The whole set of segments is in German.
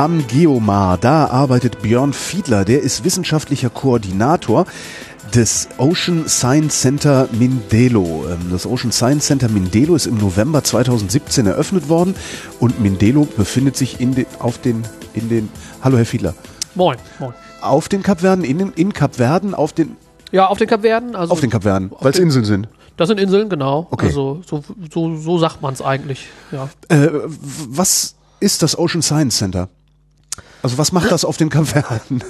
Am Geomar, da arbeitet Björn Fiedler, der ist wissenschaftlicher Koordinator des Ocean Science Center Mindelo. Ähm, Das Ocean Science Center Mindelo ist im November 2017 eröffnet worden und Mindelo befindet sich in den, auf den, in den, hallo Herr Fiedler, Moin, moin. auf den Kapverden, in, den- in Kapverden, auf den, Ja, auf den Kapverden. Also auf den Kapverden, weil es Inseln sind. Das sind Inseln, genau. Okay. Also so, so, so sagt man es eigentlich. Ja. Äh, was ist das Ocean Science Center? Also was macht das auf den Kapverden?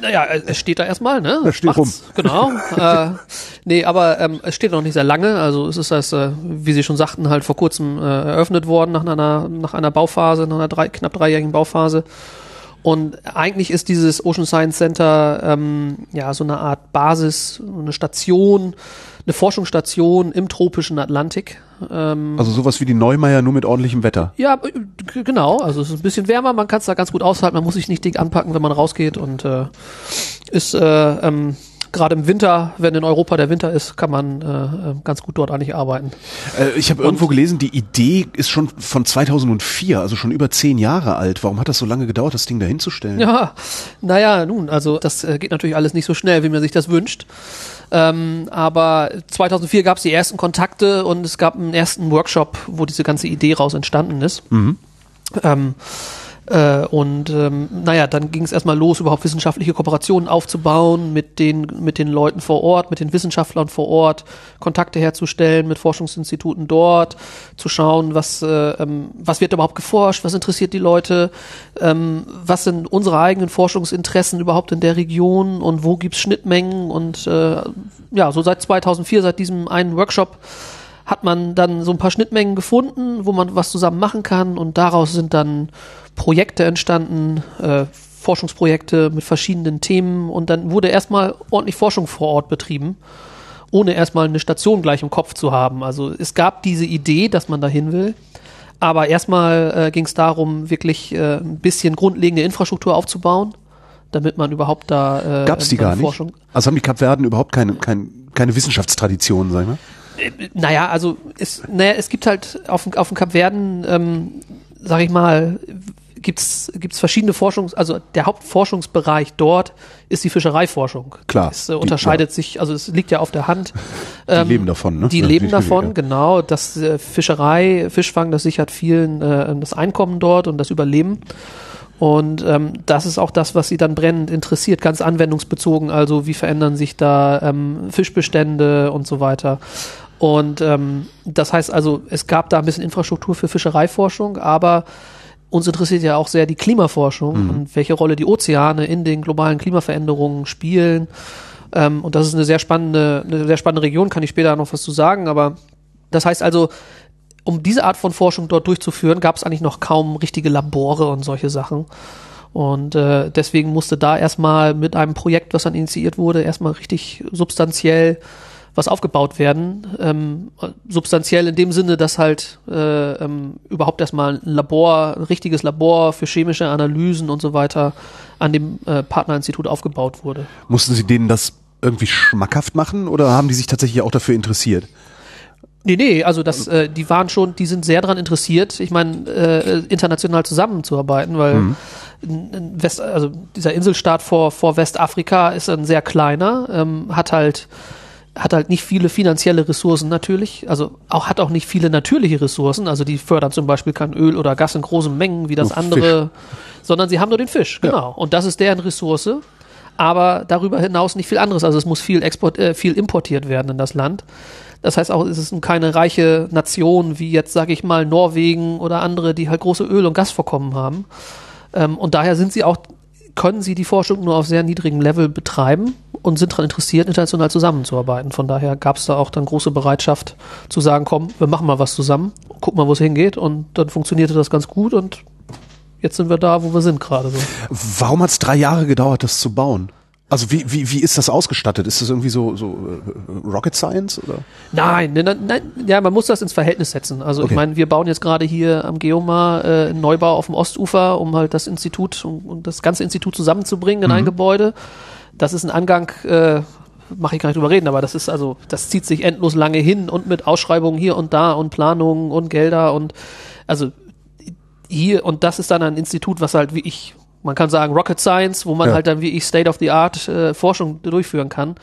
Naja, es es steht da erstmal, ne? Da steht Macht's, Genau. äh, nee, aber ähm, es steht noch nicht sehr lange. Also es ist das, äh, wie Sie schon sagten, halt vor kurzem äh, eröffnet worden nach einer, nach einer Bauphase, nach einer drei, knapp dreijährigen Bauphase. Und eigentlich ist dieses Ocean Science Center ähm, ja so eine Art Basis, eine Station, eine Forschungsstation im tropischen Atlantik. Ähm, Also sowas wie die Neumeier, nur mit ordentlichem Wetter. Ja, äh, genau. Also es ist ein bisschen wärmer, man kann es da ganz gut aushalten, man muss sich nicht dick anpacken, wenn man rausgeht und äh, ist äh, ähm, gerade im Winter, wenn in Europa der Winter ist, kann man äh, äh, ganz gut dort eigentlich arbeiten. Äh, ich habe irgendwo gelesen, die Idee ist schon von 2004, also schon über zehn Jahre alt. Warum hat das so lange gedauert, das Ding da hinzustellen? Ja, naja, nun, also das äh, geht natürlich alles nicht so schnell, wie man sich das wünscht. Ähm, aber 2004 gab es die ersten Kontakte und es gab einen ersten Workshop, wo diese ganze Idee raus entstanden ist. Ähm, äh, und ähm, naja, dann ging es erstmal los, überhaupt wissenschaftliche Kooperationen aufzubauen mit den, mit den Leuten vor Ort, mit den Wissenschaftlern vor Ort, Kontakte herzustellen mit Forschungsinstituten dort, zu schauen, was, äh, ähm, was wird überhaupt geforscht, was interessiert die Leute, ähm, was sind unsere eigenen Forschungsinteressen überhaupt in der Region und wo gibt's Schnittmengen und äh, ja, so seit 2004, seit diesem einen Workshop hat man dann so ein paar Schnittmengen gefunden, wo man was zusammen machen kann und daraus sind dann Projekte entstanden, äh, Forschungsprojekte mit verschiedenen Themen und dann wurde erstmal ordentlich Forschung vor Ort betrieben, ohne erstmal eine Station gleich im Kopf zu haben. Also es gab diese Idee, dass man dahin will, aber erstmal äh, ging es darum, wirklich äh, ein bisschen grundlegende Infrastruktur aufzubauen, damit man überhaupt da äh, Gab's die bei gar nicht? Forschung Also haben die Kapverden überhaupt keine, keine, keine Wissenschaftstradition, sag ich mal? Naja, also es, naja, es gibt halt auf, dem- auf dem Kapverden, ähm, sag ich mal, gibt's gibt's verschiedene Forschungs-, also der Hauptforschungsbereich dort ist die Fischereiforschung. Klar, Es äh, die- unterscheidet sich, also es liegt ja auf der Hand. Die leben davon, ne? Die Ja, leben die- davon, ja. genau. Das äh, Fischerei, Fischfang, das sichert vielen äh, das Einkommen dort und das Überleben. Und ähm, das ist auch das, was sie dann brennend interessiert, ganz anwendungsbezogen. Also wie verändern sich da ähm, Fischbestände und so weiter. Und ähm, das heißt also, es gab da ein bisschen Infrastruktur für Fischereiforschung, aber uns interessiert ja auch sehr die Klimaforschung und welche Rolle die Ozeane in den globalen Klimaveränderungen spielen. Ähm, und das ist eine sehr spannende, eine sehr spannende Region, kann ich später noch was zu sagen, aber das heißt also, um diese Art von Forschung dort durchzuführen, gab es eigentlich noch kaum richtige Labore und solche Sachen. Und äh, deswegen musste da erstmal mit einem Projekt, was dann initiiert wurde, erstmal richtig substanziell was aufgebaut werden. Ähm, substanziell in dem Sinne, dass halt äh, ähm, überhaupt erstmal ein Labor, ein richtiges Labor für chemische Analysen und so weiter an dem äh, Partnerinstitut aufgebaut wurde. Mussten Sie denen das irgendwie schmackhaft machen oder haben die sich tatsächlich auch dafür interessiert? Nee, nee, also das, äh, die waren schon, die sind sehr daran interessiert, ich meine, äh, international zusammenzuarbeiten, weil Mhm. West, also dieser Inselstaat vor, vor Westafrika ist ein sehr kleiner, ähm, hat halt hat halt nicht viele finanzielle Ressourcen natürlich, also auch hat auch nicht viele natürliche Ressourcen, also die fördern zum Beispiel kein Öl oder Gas in großen Mengen wie das Nur andere, sondern sie haben nur den Fisch, Ja. genau. Und das ist deren Ressource, aber darüber hinaus nicht viel anderes. Also es muss viel export, äh, viel importiert werden in das Land. Das heißt auch, es ist keine reiche Nation wie jetzt, sage ich mal, Norwegen oder andere, die halt große Öl- und Gasvorkommen haben. Ähm, und daher sind sie auch, können sie die Forschung nur auf sehr niedrigem Level betreiben und sind daran interessiert, international zusammenzuarbeiten. Von daher gab es da auch dann große Bereitschaft zu sagen, komm, wir machen mal was zusammen, gucken mal, wo es hingeht. Und dann funktionierte das ganz gut und jetzt sind wir da, wo wir sind gerade so. Warum hat es drei Jahre gedauert, das zu bauen? Also wie, wie, wie ist das ausgestattet? Ist das irgendwie so, so äh, Rocket Science oder? Nein, nein, nein, ja, man muss das ins Verhältnis setzen. Also Okay. ich meine, wir bauen jetzt gerade hier am Geomar äh, einen Neubau auf dem Ostufer, um halt das Institut und, und das ganze Institut zusammenzubringen in ein Gebäude. Das ist ein Angang, äh, mache ich gar nicht drüber reden, aber das ist also, das zieht sich endlos lange hin und mit Ausschreibungen hier und da und Planungen und Gelder und also hier und das ist dann ein Institut, was halt wie ich, man kann sagen Rocket Science, wo man Ja. halt dann wie ich State of the Art äh, Forschung durchführen kann.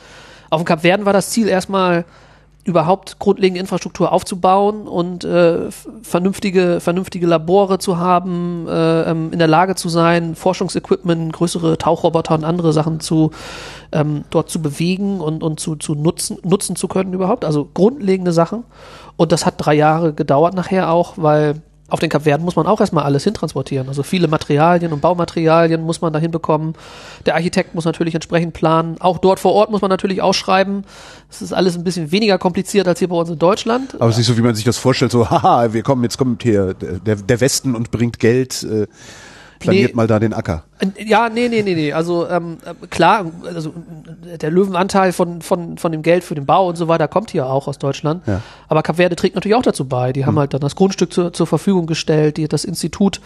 Auf dem Kap Verden war das Ziel erstmal überhaupt grundlegende Infrastruktur aufzubauen und äh, vernünftige, vernünftige Labore zu haben, äh, ähm, in der Lage zu sein, Forschungsequipment, größere Tauchroboter und andere Sachen zu ähm, dort zu bewegen und, und zu, zu nutzen, nutzen zu können überhaupt. Also grundlegende Sachen. Und das hat drei Jahre gedauert nachher auch, weil auf den Kapverden muss man auch erstmal alles hintransportieren. Also viele Materialien und Baumaterialien muss man da hinbekommen. Der Architekt muss natürlich entsprechend planen. Auch dort vor Ort muss man natürlich ausschreiben. Das ist alles ein bisschen weniger kompliziert als hier bei uns in Deutschland. Aber es ist nicht so, wie man sich das vorstellt, so, haha, wir kommen, jetzt kommt hier der, der Westen und bringt Geld, äh, planiert Nee. mal da den Acker. Äh, Ja, nee, nee, nee, nee. Also ähm, äh, klar, also äh, der Löwenanteil von, von, von dem Geld für den Bau und so weiter kommt hier auch aus Deutschland. Ja. Aber Kap Verde trägt natürlich auch dazu bei. Die haben halt dann das Grundstück zur, zur Verfügung gestellt. Die, das Institut,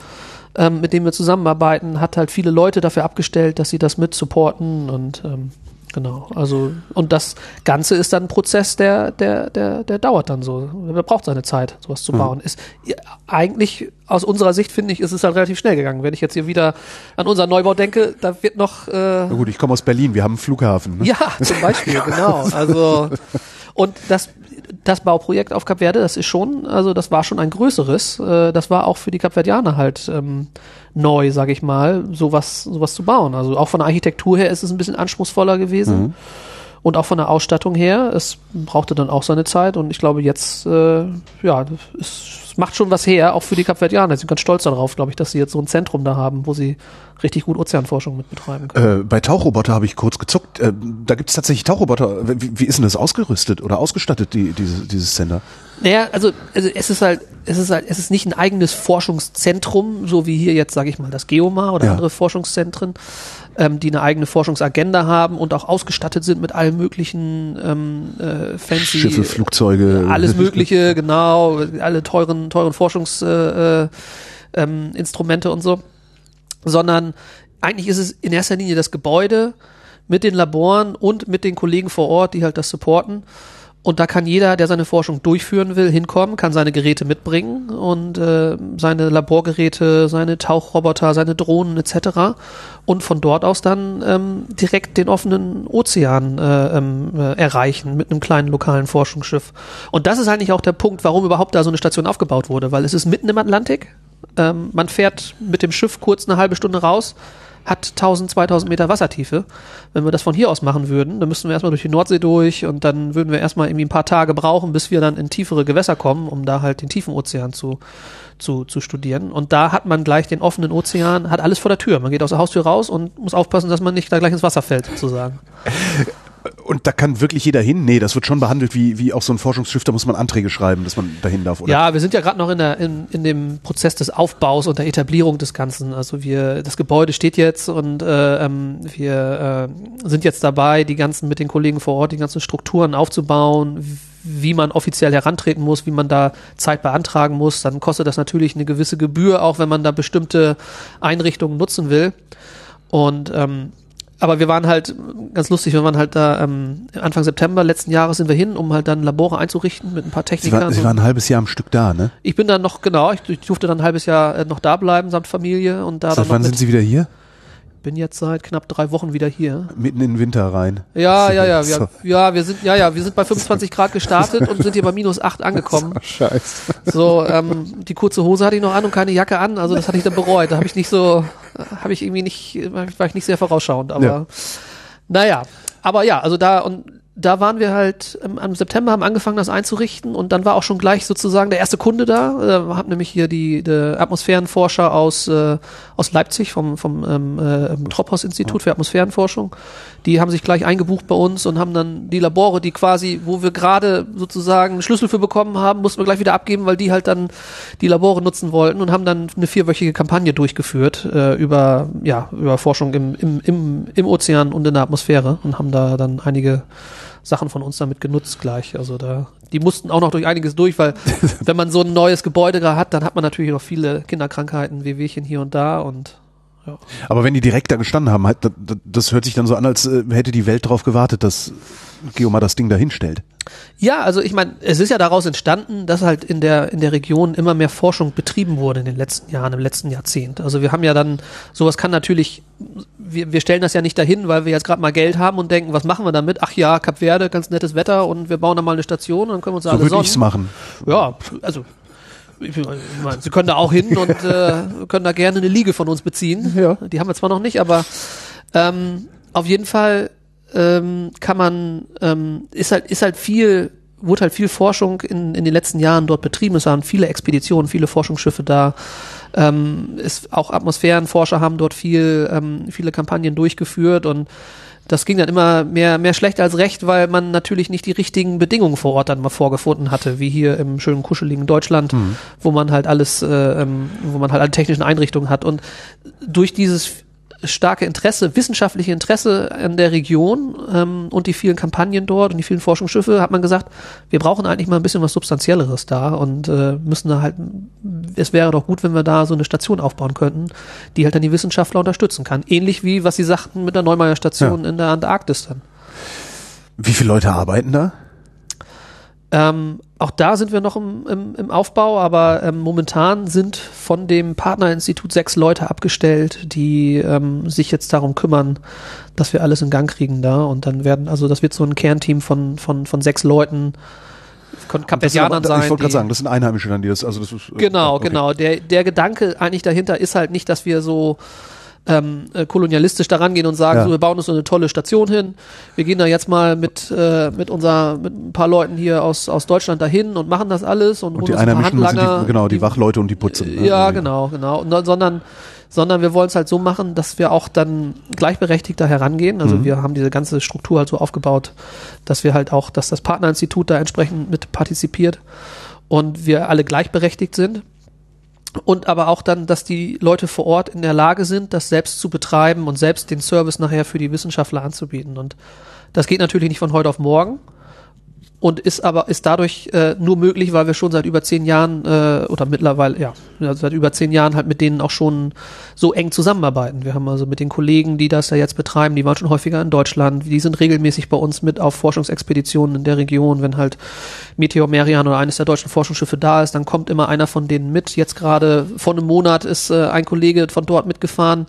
ähm, mit dem wir zusammenarbeiten, hat halt viele Leute dafür abgestellt, dass sie das mit supporten und ähm, genau. Also und das Ganze ist dann ein Prozess, der, der, der, der dauert dann so. Der braucht seine Zeit, sowas zu bauen. Ist ja, eigentlich aus unserer Sicht finde ich, ist es halt relativ schnell gegangen. Wenn ich jetzt hier wieder an unseren Neubau denke, da wird noch äh, Na gut, ich komme aus Berlin, wir haben einen Flughafen. Ne? ja, zum Beispiel, genau. Also und das das Bauprojekt auf Kap Verde, das ist schon, also das war schon ein größeres. Äh, das war auch für die Kapverdianer halt ähm, neu, sage ich mal, sowas sowas zu bauen. Also auch von der Architektur her ist es ein bisschen anspruchsvoller gewesen. Und auch von der Ausstattung her, es brauchte dann auch seine Zeit und ich glaube jetzt, äh, ja, es, macht schon was her, auch für die Kapverdianer. Sie sind ganz stolz darauf, glaube ich, dass sie jetzt so ein Zentrum da haben, wo sie richtig gut Ozeanforschung mit betreiben können. Äh, bei Tauchroboter habe ich kurz gezuckt. Äh, da gibt es tatsächlich Tauchroboter. Wie, wie ist denn das ausgerüstet oder ausgestattet, die, diese, dieses Sender? Naja, also, also es ist halt, es ist halt, es ist nicht ein eigenes Forschungszentrum, so wie hier jetzt, sage ich mal, das Geomar oder Ja. andere Forschungszentren, ähm, die eine eigene Forschungsagenda haben und auch ausgestattet sind mit allen möglichen ähm, äh, fancy Schiffe, Flugzeuge. alles Mögliche, genau, alle teuren, teuren Forschungsinstrumente äh, ähm, Instrumente und so, sondern eigentlich ist es in erster Linie das Gebäude mit den Laboren und mit den Kollegen vor Ort, die halt das supporten. Und da kann jeder, der seine Forschung durchführen will, hinkommen, kann seine Geräte mitbringen und äh, seine Laborgeräte, seine Tauchroboter, seine Drohnen etc. Und von dort aus dann ähm, direkt den offenen Ozean äh, ähm, äh, erreichen mit einem kleinen lokalen Forschungsschiff. Und das ist eigentlich auch der Punkt, warum überhaupt da so eine Station aufgebaut wurde, weil es ist mitten im Atlantik. Ähm, man fährt mit dem Schiff kurz eine halbe Stunde raus, hat 1000, 2000 Meter Wassertiefe. Wenn wir das von hier aus machen würden, dann müssten wir erstmal durch die Nordsee durch und dann würden wir erstmal irgendwie ein paar Tage brauchen, bis wir dann in tiefere Gewässer kommen, um da halt den tiefen Ozean zu, zu, zu studieren. Und da hat man gleich den offenen Ozean, hat alles vor der Tür. Man geht aus der Haustür raus und muss aufpassen, dass man nicht da gleich ins Wasser fällt, sozusagen. Und da kann wirklich jeder hin? Nee, das wird schon behandelt wie, wie auch so ein Forschungsschiff, da muss man Anträge schreiben, dass man dahin darf, oder? Ja, wir sind ja gerade noch in, der, in, in dem Prozess des Aufbaus und der Etablierung des Ganzen. Also wir, das Gebäude steht jetzt und äh, ähm, wir äh, sind jetzt dabei, die ganzen mit den Kollegen vor Ort, die ganzen Strukturen aufzubauen, wie man offiziell herantreten muss, wie man da Zeit beantragen muss. Dann kostet das natürlich eine gewisse Gebühr, auch wenn man da bestimmte Einrichtungen nutzen will. Und ähm, aber wir waren halt, ganz lustig, wir waren halt da ähm, Anfang September letzten Jahres sind wir hin, um halt dann Labore einzurichten mit ein paar Sie, Technikern. war, Sie waren ein halbes Jahr am Stück da, ne? ich bin dann noch, genau, ich, ich durfte dann ein halbes Jahr äh, noch da bleiben, samt Familie und da dann Seit wann sind Sie wieder hier? Bin jetzt seit knapp drei Wochen wieder hier. Mitten in den Winter rein. Ja, ja, ja, wir, ja, wir sind, ja, ja, wir sind bei 25 Grad gestartet und sind hier bei minus 8 angekommen. Scheiße. So, ähm, die kurze Hose hatte ich noch an und keine Jacke an, also das hatte ich dann bereut. Da habe ich nicht so, habe ich irgendwie nicht, war ich nicht sehr vorausschauend, aber Ja. naja. Aber ja, also da und da waren wir halt im, im September, haben angefangen, das einzurichten und dann war auch schon gleich sozusagen der erste Kunde da. Äh, hab nämlich hier die, die Atmosphärenforscher aus, äh, aus Leipzig vom, vom ähm, äh, Trophaus-Institut für Atmosphärenforschung. Die haben sich gleich eingebucht bei uns und haben dann die Labore, die quasi, wo wir gerade sozusagen einen Schlüssel für bekommen haben, mussten wir gleich wieder abgeben, weil die halt dann die Labore nutzen wollten und haben dann eine vierwöchige Kampagne durchgeführt äh, über, ja, über Forschung im, im, im, im Ozean und in der Atmosphäre und haben da dann einige Sachen von uns damit genutzt gleich. Also da, die mussten auch noch durch einiges durch, weil wenn man so ein neues Gebäude gerade hat, dann hat man natürlich noch viele Kinderkrankheiten, Wehwehchen hier und da und ja. Aber wenn die direkt da gestanden haben, halt, das hört sich dann so an, als äh, hätte die Welt darauf gewartet, dass Geomar das Ding da hinstellt. Ja, also ich meine, es ist ja daraus entstanden, dass halt in der in der Region immer mehr Forschung betrieben wurde in den letzten Jahren, im letzten Jahrzehnt. Also wir haben ja dann sowas kann natürlich wir, wir stellen das ja nicht dahin, weil wir jetzt gerade mal Geld haben und denken, was machen wir damit? Ach ja, Kap Verde, ganz nettes Wetter und wir bauen da mal eine Station und dann können wir uns da so alle würde ich's machen. Ja, also meine, Sie können da auch hin und äh, können da gerne eine Liege von uns beziehen. Ja. Die haben wir zwar noch nicht, aber ähm, auf jeden Fall ähm, kann man, ähm, ist halt, ist halt viel, wurde halt viel Forschung in, in den letzten Jahren dort betrieben. Es waren viele Expeditionen, viele Forschungsschiffe da. Ähm, ist, auch Atmosphärenforscher haben dort viel, ähm, viele Kampagnen durchgeführt und das ging dann immer mehr, mehr schlecht als recht, weil man natürlich nicht die richtigen Bedingungen vor Ort dann mal vorgefunden hatte, wie hier im schönen kuscheligen Deutschland, Mhm. wo man halt alles, äh, ähm, wo man halt alle technischen Einrichtungen hat. Und durch dieses starke Interesse, wissenschaftliche Interesse an der Region ähm, und die vielen Kampagnen dort und die vielen Forschungsschiffe, hat man gesagt, wir brauchen eigentlich mal ein bisschen was Substanzielleres da und äh, müssen da halt, es wäre doch gut, wenn wir da so eine Station aufbauen könnten, die halt dann die Wissenschaftler unterstützen kann. Ähnlich wie, was Sie sagten mit der Neumeier Station in der Antarktis dann. Wie viele Leute arbeiten da? Ähm, auch da sind wir noch im, im, im Aufbau, aber ähm, momentan sind von dem Partnerinstitut sechs Leute abgestellt, die ähm, sich jetzt darum kümmern, dass wir alles in Gang kriegen da. Und dann werden, also das wird so ein Kernteam von, von, von sechs Leuten, Kapverdianern sein. ich wollte gerade sagen, das sind Einheimische dann, die das, also das ist, äh, Genau, okay. genau. Der, der Gedanke eigentlich dahinter ist halt nicht, dass wir so ähm, äh, kolonialistisch daran gehen und sagen, Ja. so, wir bauen uns so eine tolle Station hin. Wir gehen da jetzt mal mit, äh, mit unser, mit ein paar Leuten hier aus, aus Deutschland dahin und machen das alles und, Und die Einheimischen sind die, genau, die Wachleute und die Putze. ne? ja, Also, genau, genau. Und, sondern, sondern wir wollen es halt so machen, dass wir auch dann gleichberechtigt da herangehen. Also Mhm. wir haben diese ganze Struktur halt so aufgebaut, dass wir halt auch, dass das Partnerinstitut da entsprechend mit partizipiert und wir alle gleichberechtigt sind. Und aber auch dann, dass die Leute vor Ort in der Lage sind, das selbst zu betreiben und selbst den Service nachher für die Wissenschaftler anzubieten. Und das geht natürlich nicht von heute auf morgen und ist aber ist dadurch äh, nur möglich, weil wir schon seit über zehn Jahren äh, oder mittlerweile ja seit über zehn Jahren halt mit denen auch schon so eng zusammenarbeiten. Wir haben also mit den Kollegen, die das ja jetzt betreiben, die waren schon häufiger in Deutschland, die sind regelmäßig bei uns mit auf Forschungsexpeditionen in der Region, wenn halt Meteor Merian oder eines der deutschen Forschungsschiffe da ist, dann kommt immer einer von denen mit. Jetzt gerade vor einem Monat ist äh, ein Kollege von dort mitgefahren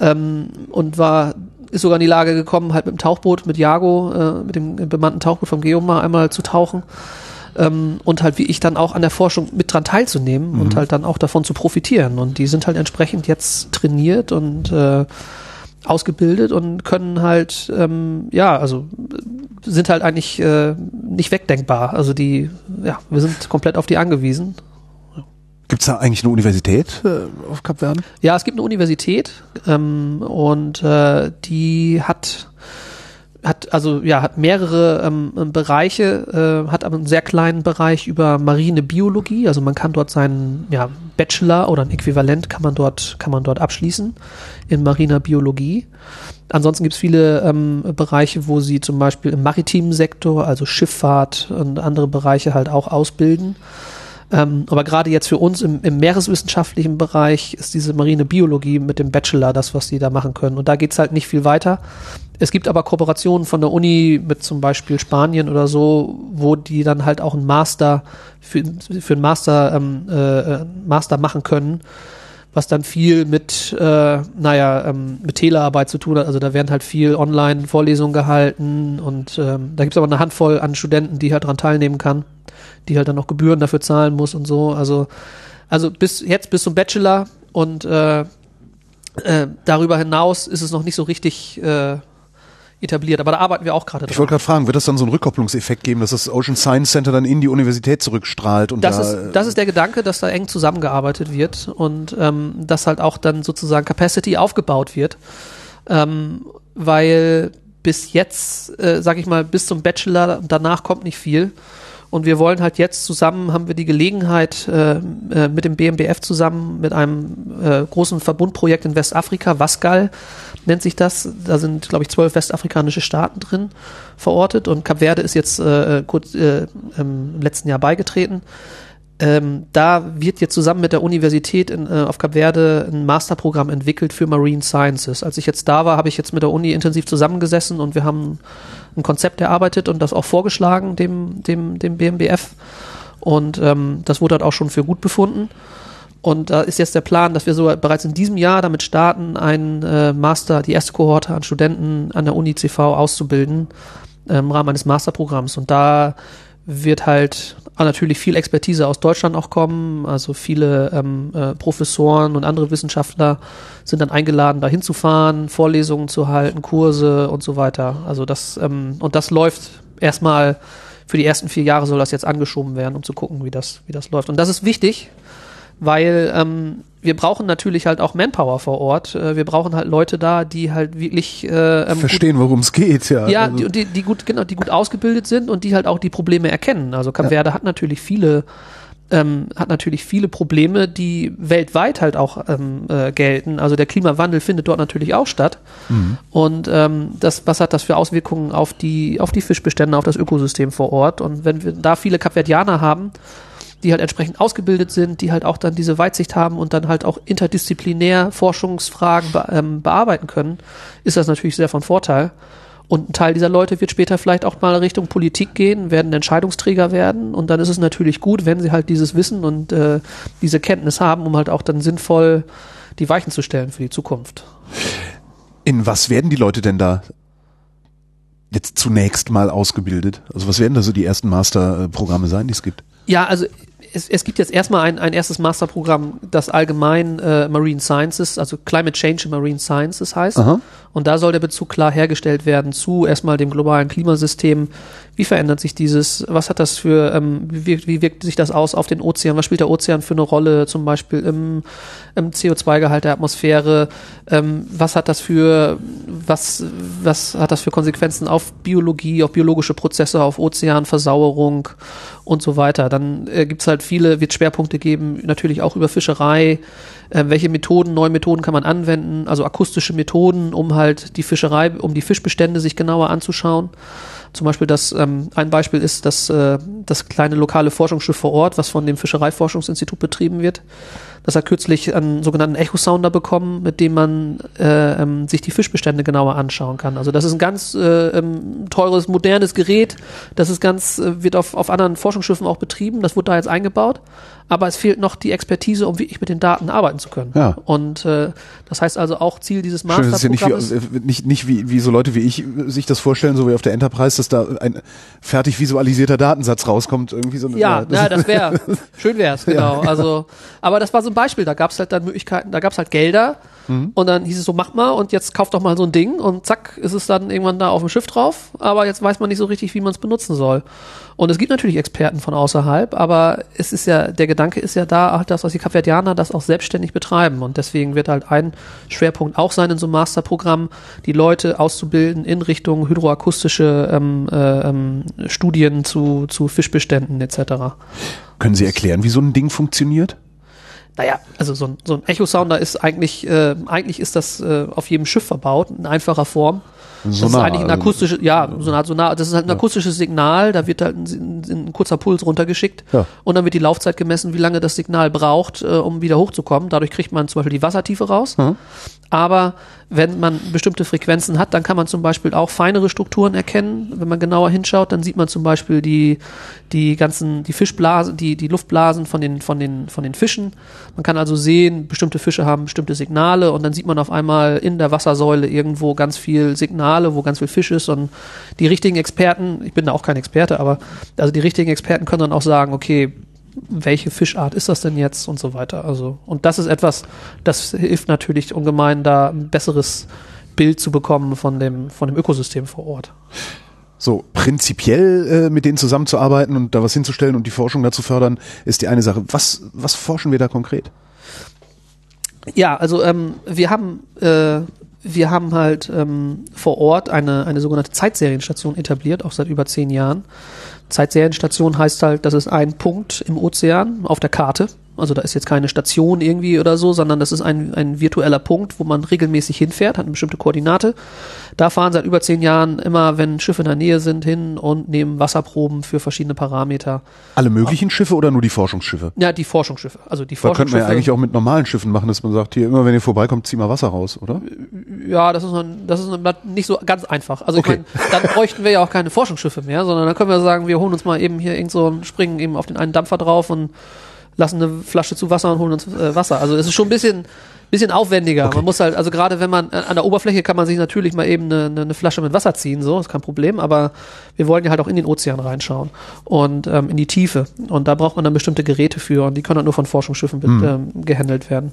ähm, und war ist sogar in die Lage gekommen, halt mit dem Tauchboot, mit Jago, äh, mit dem bemannten Tauchboot vom Geomar einmal zu tauchen ähm, und halt wie ich dann auch an der Forschung mit dran teilzunehmen und halt dann auch davon zu profitieren. Und die sind halt entsprechend jetzt trainiert und äh, ausgebildet und können halt, ähm, ja, also sind halt eigentlich äh, nicht wegdenkbar. Also die, ja, wir sind komplett auf die angewiesen. Gibt's da eigentlich eine Universität äh, auf Kap Verden? Ja, es gibt eine Universität ähm, und äh, die hat hat also ja hat mehrere ähm, Bereiche, äh, hat aber einen sehr kleinen Bereich über marine Biologie. Also man kann dort seinen ja, Bachelor oder ein Äquivalent kann man dort kann man dort abschließen in mariner Biologie. Ansonsten gibt es viele ähm, Bereiche, wo sie zum Beispiel im maritimen Sektor, also Schifffahrt und andere Bereiche halt auch ausbilden. Ähm, aber gerade jetzt für uns im, im meereswissenschaftlichen Bereich ist diese marine Biologie mit dem Bachelor das, was die da machen können. Und da geht's halt nicht viel weiter. Es gibt aber Kooperationen von der Uni mit zum Beispiel Spanien oder so, wo die dann halt auch einen Master für, für einen Master, ähm, äh, Master machen können, was dann viel mit, äh, naja, ähm, mit Telearbeit zu tun hat. Also da werden halt viel Online-Vorlesungen gehalten und ähm, da gibt's aber eine Handvoll an Studenten, die halt daran teilnehmen kann, die halt dann noch Gebühren dafür zahlen muss und so. Also, also bis jetzt bis zum Bachelor und äh, äh, darüber hinaus ist es noch nicht so richtig, äh, etabliert. Aber da arbeiten wir auch gerade Ich wollte gerade fragen, wird das dann so einen Rückkopplungseffekt geben, dass das Ocean Science Center dann in die Universität zurückstrahlt? Und Das, da, ist, das ist der Gedanke, dass da eng zusammengearbeitet wird und ähm, dass halt auch dann sozusagen Capacity aufgebaut wird. Ähm, weil bis jetzt, äh, sag ich mal, bis zum Bachelor, danach kommt nicht viel. Und wir wollen halt jetzt zusammen, haben wir die Gelegenheit, äh, äh, mit dem BMBF zusammen, mit einem äh, großen Verbundprojekt in Westafrika, Wasgal nennt sich das. Da sind, glaube ich, zwölf westafrikanische Staaten drin verortet und Kap Verde ist jetzt äh, kurz äh, im letzten Jahr beigetreten. Ähm, da wird jetzt zusammen mit der Universität in, äh, auf Kap Verde ein Masterprogramm entwickelt für Marine Sciences. Als ich jetzt da war, habe ich jetzt mit der Uni intensiv zusammengesessen und wir haben ein Konzept erarbeitet und das auch vorgeschlagen dem, dem, dem BMBF. Und ähm, das wurde halt auch schon für gut befunden. Und da ist jetzt der Plan, dass wir so bereits in diesem Jahr damit starten, einen äh, Master, die erste Kohorte an Studenten an der Uni CV auszubilden äh, im Rahmen eines Masterprogramms. Und da wird halt natürlich viel Expertise aus Deutschland auch kommen. Also viele ähm, äh, Professoren und andere Wissenschaftler sind dann eingeladen, da hinzufahren, Vorlesungen zu halten, Kurse und so weiter. Also das ähm, und das läuft erstmal für die ersten vier Jahre soll das jetzt angeschoben werden, um zu gucken, wie das wie das läuft. Und das ist wichtig, weil ähm, wir brauchen natürlich halt auch Manpower vor Ort. Äh, wir brauchen halt Leute da, die halt wirklich äh, ähm, verstehen, worum es geht, ja. ja, Also- die, die, gut, genau, die gut ausgebildet sind und die halt auch die Probleme erkennen. Also Ja. Verde hat natürlich viele, ähm, hat natürlich viele Probleme, die weltweit halt auch ähm, äh, gelten. Also der Klimawandel findet dort natürlich auch statt. Und ähm, das, was hat das für Auswirkungen auf die, auf die Fischbestände, auf das Ökosystem vor Ort? Und wenn wir da viele Kapverdianer haben, die halt entsprechend ausgebildet sind, die halt auch dann diese Weitsicht haben und dann halt auch interdisziplinär Forschungsfragen be ähm, bearbeiten können, ist das natürlich sehr von Vorteil. Und ein Teil dieser Leute wird später vielleicht auch mal Richtung Politik gehen, werden Entscheidungsträger werden. Und dann ist es natürlich gut, wenn sie halt dieses Wissen und äh, diese Kenntnis haben, um halt auch dann sinnvoll die Weichen zu stellen für die Zukunft. In was werden die Leute denn da jetzt zunächst mal ausgebildet? Also was werden da so die ersten Masterprogramme sein, die es gibt? Ja, also es, es gibt jetzt erstmal ein, ein erstes Masterprogramm, das allgemein äh, Marine Sciences, also Climate Change in Marine Sciences heißt. Aha. Und da soll der Bezug klar hergestellt werden zu erstmal dem globalen Klimasystem. Wie verändert sich dieses? Was hat das für, ähm, wie, wie wirkt sich das aus auf den Ozean? Was spielt der Ozean für eine Rolle, zum Beispiel im, im CO2-Gehalt der Atmosphäre? Ähm, was hat das für, was, was hat das für Konsequenzen auf Biologie, auf biologische Prozesse, auf Ozeanversauerung und so weiter? Dann äh, gibt's halt viele, wird Schwerpunkte geben, natürlich auch über Fischerei. Äh, welche Methoden, neue Methoden kann man anwenden? Also akustische Methoden, um halt die Fischerei, um die Fischbestände sich genauer anzuschauen. Zum Beispiel das, ähm, ein Beispiel ist das, äh, das kleine lokale Forschungsschiff vor Ort, was von dem Fischereiforschungsinstitut betrieben wird. Das hat kürzlich einen sogenannten Echo-Sounder bekommen, mit dem man äh, ähm, sich die Fischbestände genauer anschauen kann. Also das ist ein ganz äh, ähm, teures, modernes Gerät. Das ist ganz, äh, wird auf, auf anderen Forschungsschiffen auch betrieben. Das wurde da jetzt eingebaut. Aber es fehlt noch die Expertise, um wirklich mit den Daten arbeiten zu können. Ja. Und äh, das heißt also auch Ziel dieses Schön, das ist ja nicht, Masterprogramms. wie, äh, nicht, nicht wie, wie so Leute wie ich äh, sich das vorstellen, so wie auf der Enterprise, dass da ein fertig visualisierter Datensatz rauskommt. Irgendwie so Ja, das- ja, das wäre schön wär's, genau. Also, aber das war so ein Beispiel. Da gab's halt dann Möglichkeiten, da gab's halt Gelder Mhm. und dann hieß es so, mach mal und jetzt kauft doch mal so ein Ding und zack ist es dann irgendwann da auf dem Schiff drauf. Aber jetzt weiß man nicht so richtig, wie man es benutzen soll. Und es gibt natürlich Experten von außerhalb, aber es ist ja der Gedanke ist ja da, dass die Kapverdianer das auch selbstständig betreiben und deswegen wird halt ein Schwerpunkt auch sein in so einem Masterprogramm, die Leute auszubilden in Richtung hydroakustische ähm, äh, ähm, Studien zu, zu Fischbeständen etc. Können Sie erklären, wie so ein Ding funktioniert? Naja, also so ein, so ein Echo-Sounder ist eigentlich, äh, eigentlich ist das äh, auf jedem Schiff verbaut, in einfacher Form. Das ist eigentlich ein also- akustisches, ja, so Sonar, das ist halt ein akustisches Signal, da wird halt ein, ein, kurzer Puls runtergeschickt Ja. und dann wird die Laufzeit gemessen, wie lange das Signal braucht, äh, um wieder hochzukommen. Dadurch kriegt man zum Beispiel die Wassertiefe raus. Aber wenn man bestimmte Frequenzen hat, dann kann man zum Beispiel auch feinere Strukturen erkennen. Wenn man genauer hinschaut, dann sieht man zum Beispiel die, die ganzen, die Fischblasen, die, die Luftblasen von den, von den, von den Fischen. Man kann also sehen, bestimmte Fische haben bestimmte Signale und dann sieht man auf einmal in der Wassersäule irgendwo ganz viel Signale, wo ganz viel Fisch ist und die richtigen Experten, ich bin da auch kein Experte, aber also die richtigen Experten können dann auch sagen, okay, welche Fischart ist das denn jetzt und so weiter. Also, und das ist etwas, das hilft natürlich ungemein, da ein besseres Bild zu bekommen von dem, von dem Ökosystem vor Ort. So, prinzipiell äh, mit denen zusammenzuarbeiten und da was hinzustellen und die Forschung dazu fördern, ist die eine Sache. Was, was forschen wir da konkret? Ja, also ähm, wir haben äh, wir haben halt ähm, vor Ort eine, eine sogenannte Zeitserienstation etabliert, auch seit über zehn Jahren. Zeitserienstation heißt halt, das ist ein Punkt im Ozean auf der Karte. Also da ist jetzt keine Station irgendwie oder so, sondern das ist ein, ein virtueller Punkt, wo man regelmäßig hinfährt, hat eine bestimmte Koordinate. Da fahren seit über zehn Jahren immer, wenn Schiffe in der Nähe sind, hin und nehmen Wasserproben für verschiedene Parameter. Alle möglichen Schiffe oder nur die Forschungsschiffe? Ja, die Forschungsschiffe. Also die Forschungsschiffe. könnte man ja eigentlich auch mit normalen Schiffen machen, dass man sagt, hier immer wenn ihr vorbeikommt, zieh mal Wasser raus, oder? Ja, das ist, noch, das ist noch nicht so ganz einfach. Also Okay. ich meine, dann bräuchten wir ja auch keine Forschungsschiffe mehr, sondern dann können wir sagen, wir holen uns mal eben hier irgend so ein, springen eben auf den einen Dampfer drauf und lassen eine Flasche zu Wasser und holen uns äh, Wasser. Also es ist schon ein bisschen, bisschen aufwendiger. Okay. Man muss halt, also gerade wenn man äh, an der Oberfläche kann man sich natürlich mal eben eine, eine, Flasche mit Wasser ziehen, so, ist kein Problem, aber wir wollen ja halt auch in den Ozean reinschauen und ähm, in die Tiefe. Und da braucht man dann bestimmte Geräte für und die können halt nur von Forschungsschiffen Hm. ähm, gehandelt werden.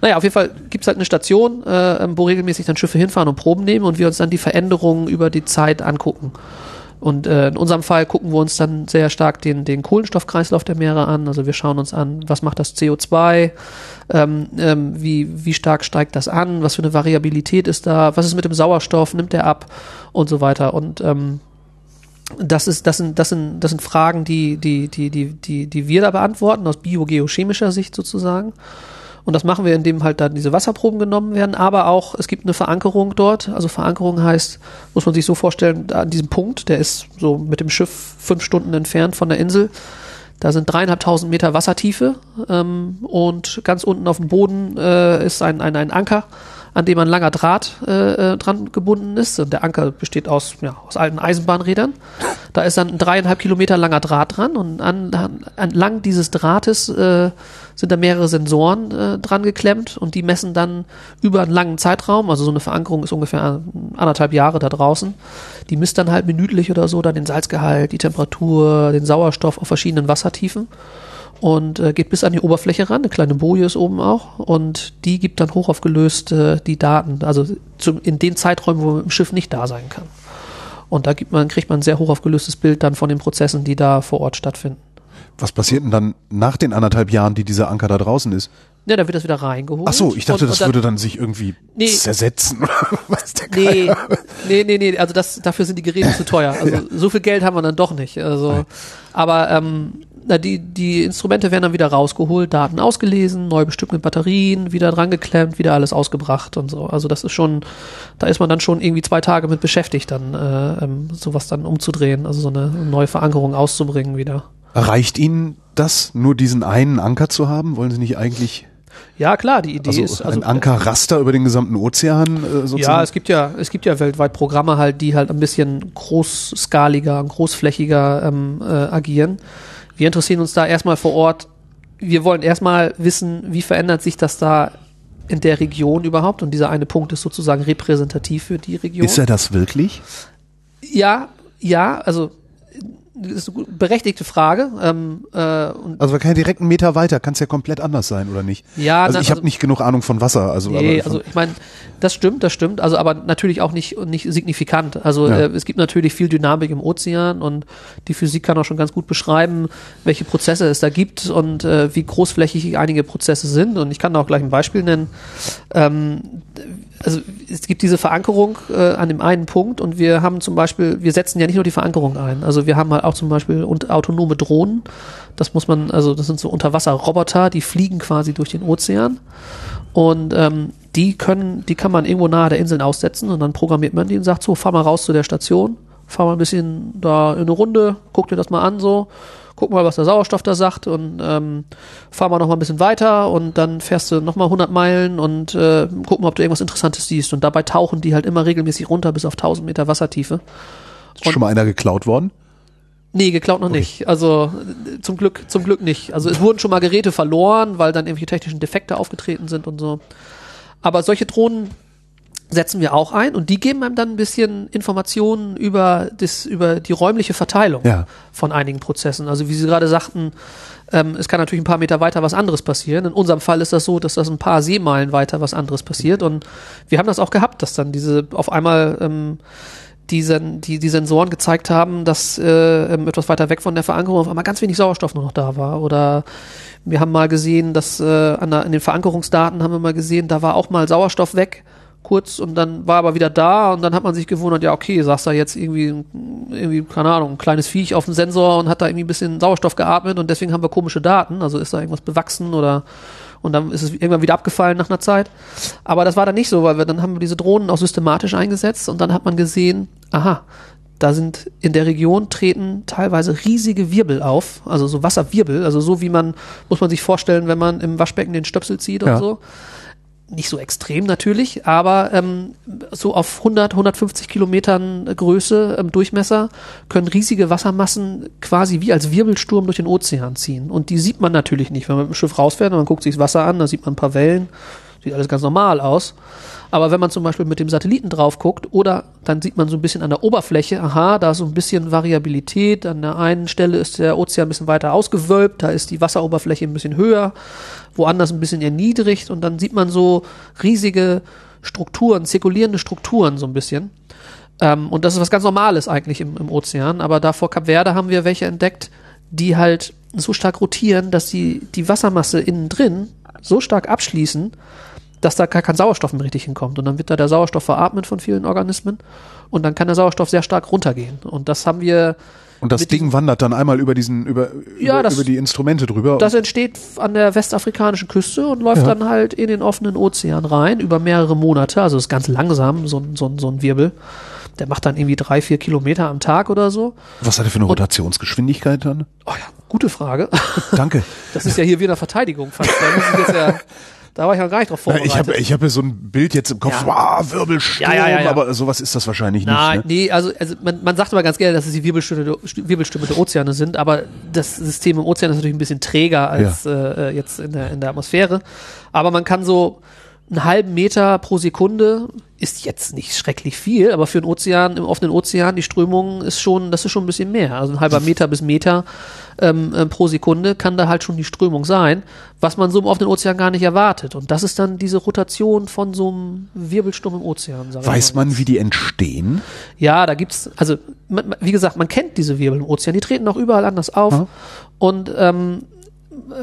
Naja, auf jeden Fall gibt's halt eine Station, äh, ähm, wo regelmäßig dann Schiffe hinfahren und Proben nehmen und wir uns dann die Veränderungen über die Zeit angucken. Und äh, in unserem Fall gucken wir uns dann sehr stark den, den Kohlenstoffkreislauf der Meere an. Also wir schauen uns an, was macht das CO2, ähm, ähm, wie, wie stark steigt das an, was für eine Variabilität ist da, was ist mit dem Sauerstoff, nimmt der ab und so weiter. Und ähm, das ist, das sind, das sind, das sind Fragen, die, die, die, die, die, die wir da beantworten, aus biogeochemischer Sicht sozusagen. Und das machen wir, indem halt dann diese Wasserproben genommen werden, aber auch, es gibt eine Verankerung dort. Also Verankerung heißt, muss man sich so vorstellen, an diesem Punkt, der ist so mit dem Schiff fünf Stunden entfernt von der Insel. Da sind dreieinhalbtausend Meter Wassertiefe ähm, und ganz unten auf dem Boden äh, ist ein, ein, ein Anker, an dem ein langer Draht äh, äh, dran gebunden ist. Und der Anker besteht aus, ja, aus alten Eisenbahnrädern. Da ist dann ein dreieinhalb Kilometer langer Draht dran und an, an, entlang dieses Drahtes äh, sind da mehrere Sensoren äh, dran geklemmt und die messen dann über einen langen Zeitraum, also so eine Verankerung ist ungefähr anderthalb Jahre da draußen, die misst dann halt minütlich oder so dann den Salzgehalt, die Temperatur, den Sauerstoff auf verschiedenen Wassertiefen und äh, geht bis an die Oberfläche ran, eine kleine Boje ist oben auch und die gibt dann hochaufgelöst äh, die Daten, also zum, in den Zeiträumen, wo man mit dem Schiff nicht da sein kann. Und da man, kriegt man ein sehr hochaufgelöstes Bild dann von den Prozessen, die da vor Ort stattfinden. Was passiert denn dann nach den anderthalb Jahren, die dieser Anker da draußen ist? Ja, dann wird das wieder reingeholt. Ach so, ich dachte, und, das und dann, würde dann sich irgendwie Nee. zersetzen was der Nee, nee, nee, nee, also das, dafür sind die Geräte zu teuer. Also so viel Geld haben wir dann doch nicht. Also, aber ähm, na, die, die Instrumente werden dann wieder rausgeholt, Daten ausgelesen, neu bestimmt mit Batterien, wieder dran geklemmt, wieder alles ausgebracht und so. Also das ist schon, da ist man dann schon irgendwie zwei Tage mit beschäftigt, dann äh, ähm, sowas dann umzudrehen, also so eine neue Verankerung auszubringen wieder. Reicht Ihnen das, nur diesen einen Anker zu haben? Wollen Sie nicht eigentlich Ja, klar, die Idee also ist also ein Ankerraster über den gesamten Ozean äh, sozusagen? Ja, es gibt ja, es gibt ja weltweit Programme halt, die halt ein bisschen großskaliger und großflächiger ähm, äh, agieren. Wir interessieren uns da erstmal vor Ort. Wir wollen erstmal wissen, wie verändert sich das da in der Region überhaupt? Und dieser eine Punkt ist sozusagen repräsentativ für die Region. Ist er das wirklich? ja, ja, also ist eine berechtigte Frage. Ähm, äh, und Also kein direkten Meter weiter, kann es ja komplett anders sein, oder nicht? ja, Also na, ich habe nicht genug Ahnung von Wasser. Also, Nee, also ich meine, das stimmt, das stimmt, also aber natürlich auch nicht, nicht signifikant. Also Ja. äh, es gibt natürlich viel Dynamik im Ozean und die Physik kann auch schon ganz gut beschreiben, welche Prozesse es da gibt und äh, wie großflächig einige Prozesse sind. Und ich kann da auch gleich ein Beispiel nennen. Ähm, also es gibt diese Verankerung äh, an dem einen Punkt und wir haben zum Beispiel, wir setzen ja nicht nur die Verankerung ein, also wir haben halt auch zum Beispiel und autonome Drohnen. Das muss man, also das sind so Unterwasserroboter, die fliegen quasi durch den Ozean und ähm, die können, die kann man irgendwo nahe der Inseln aussetzen und dann programmiert man die und sagt so, fahr mal raus zu der Station, fahr mal ein bisschen da in eine Runde, guck dir das mal an so, guck mal, was der Sauerstoff da sagt und ähm, fahr mal noch mal ein bisschen weiter und dann fährst du noch mal 100 Meilen und äh, guck mal, ob du irgendwas Interessantes siehst und dabei tauchen die halt immer regelmäßig runter bis auf 1000 Meter Wassertiefe. ist schon mal einer geklaut worden? Nee, geklaut noch nicht. Also zum Glück, zum Glück nicht. Also es wurden schon mal Geräte verloren, weil dann irgendwelche technischen Defekte aufgetreten sind und so. Aber solche Drohnen setzen wir auch ein und die geben einem dann ein bisschen Informationen über das, über die räumliche Verteilung Ja. von einigen Prozessen. Also wie Sie gerade sagten, ähm, es kann natürlich ein paar Meter weiter was anderes passieren. In unserem Fall ist das so, dass das ein paar Seemeilen weiter was anderes passiert und wir haben das auch gehabt, dass dann diese auf einmal ähm, die, die, die Sensoren gezeigt haben, dass äh, ähm, etwas weiter weg von der Verankerung auf einmal ganz wenig Sauerstoff nur noch da war. Oder wir haben mal gesehen, dass äh, an, der, an den Verankerungsdaten haben wir mal gesehen, da war auch mal Sauerstoff weg, kurz und dann war aber wieder da und dann hat man sich gewundert, ja okay, saß da jetzt irgendwie, irgendwie, keine Ahnung, ein kleines Viech auf dem Sensor und hat da irgendwie ein bisschen Sauerstoff geatmet und deswegen haben wir komische Daten, also ist da irgendwas bewachsen oder und dann ist es irgendwann wieder abgefallen nach einer Zeit. Aber das war dann nicht so, weil wir dann haben wir diese Drohnen auch systematisch eingesetzt und dann hat man gesehen, aha, da sind in der Region treten teilweise riesige Wirbel auf, also so Wasserwirbel, also so wie man, muss man sich vorstellen, wenn man im Waschbecken den Stöpsel zieht Ja. und so. Nicht so extrem natürlich, aber ähm, so auf 100, 150 Kilometern Größe, ähm, Durchmesser, können riesige Wassermassen quasi wie als Wirbelsturm durch den Ozean ziehen. Und die sieht man natürlich nicht, wenn man mit dem Schiff rausfährt und man guckt sich das Wasser an, da sieht man ein paar Wellen, sieht alles ganz normal aus. Aber wenn man zum Beispiel mit dem Satelliten drauf guckt oder dann sieht man so ein bisschen an der Oberfläche, aha, da ist so ein bisschen Variabilität. An der einen Stelle ist der Ozean ein bisschen weiter ausgewölbt, da ist die Wasseroberfläche ein bisschen höher, woanders ein bisschen erniedrigt und dann sieht man so riesige Strukturen, zirkulierende Strukturen so ein bisschen. Ähm, und das ist was ganz Normales eigentlich im, im Ozean. Aber da vor Kap Verde haben wir welche entdeckt, die halt so stark rotieren, dass sie die Wassermasse innen drin so stark abschließen, dass da gar kein Sauerstoff mehr richtig hinkommt. Und dann wird da der Sauerstoff veratmet von vielen Organismen und dann kann der Sauerstoff sehr stark runtergehen. Und das haben wir, Und das Ding wandert dann einmal über diesen, über, Ja, über, das- über die Instrumente drüber. das entsteht an der westafrikanischen Küste und läuft Ja. dann halt in den offenen Ozean rein über mehrere Monate. Also ist ganz langsam, so, ein- so, so ein Wirbel. Der macht dann irgendwie drei, vier Kilometer am Tag oder so. Was hat er für eine Rotationsgeschwindigkeit dann? Oh ja, gute Frage. Danke. Das ist ja hier wieder Verteidigung fast. Da, muss ich jetzt ja, da war ich noch gar nicht drauf vorbereitet. ich habe ich hab so ein Bild jetzt im Kopf, Ja. wow, Wirbelsturm, Ja, ja, aber sowas ist das wahrscheinlich Nein, nicht. Ne? nee, also, also man, man sagt immer ganz gerne, dass es die Wirbelstürme, der- Wirbelstürme der Ozeane sind, aber das System im Ozean ist natürlich ein bisschen träger als äh, jetzt in der, in der Atmosphäre. Aber man kann so einen halben Meter pro Sekunde ist jetzt nicht schrecklich viel, aber für einen Ozean, im offenen Ozean, die Strömung ist schon, das ist schon ein bisschen mehr. Also ein halber Meter bis Meter ähm, ähm, pro Sekunde kann da halt schon die Strömung sein, was man so im offenen Ozean gar nicht erwartet. Und das ist dann diese Rotation von so einem Wirbelsturm im Ozean. sag ich Weiß man, wie die entstehen? Ja, da gibt's, also man, wie gesagt, man kennt diese Wirbel im Ozean, die treten auch überall anders auf. Ja. Und ähm,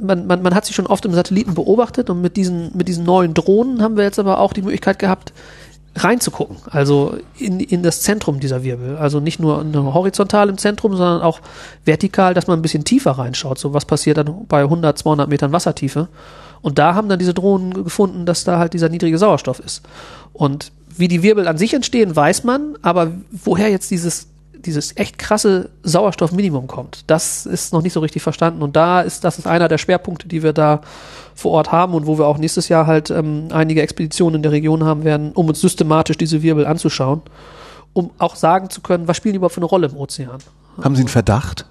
man, man, man hat sie schon oft im Satelliten beobachtet und mit diesen, mit diesen neuen Drohnen haben wir jetzt aber auch die Möglichkeit gehabt, reinzugucken, also in, in das Zentrum dieser Wirbel. Also nicht nur, horizontal im Zentrum, sondern auch vertikal, dass man ein bisschen tiefer reinschaut. So was passiert dann bei 100, 200 Metern Wassertiefe. Und da haben dann diese Drohnen gefunden, dass da halt dieser niedrige Sauerstoff ist. Und wie die Wirbel an sich entstehen, weiß man, aber woher jetzt dieses, dieses echt krasse Sauerstoffminimum kommt, das ist noch nicht so richtig verstanden. Und da ist, das ist einer der Schwerpunkte, die wir da vor Ort haben und wo wir auch nächstes Jahr halt ähm, einige Expeditionen in der Region haben werden, um uns systematisch diese Wirbel anzuschauen, um auch sagen zu können, was spielen die überhaupt für eine Rolle im Ozean. Haben Sie einen Verdacht,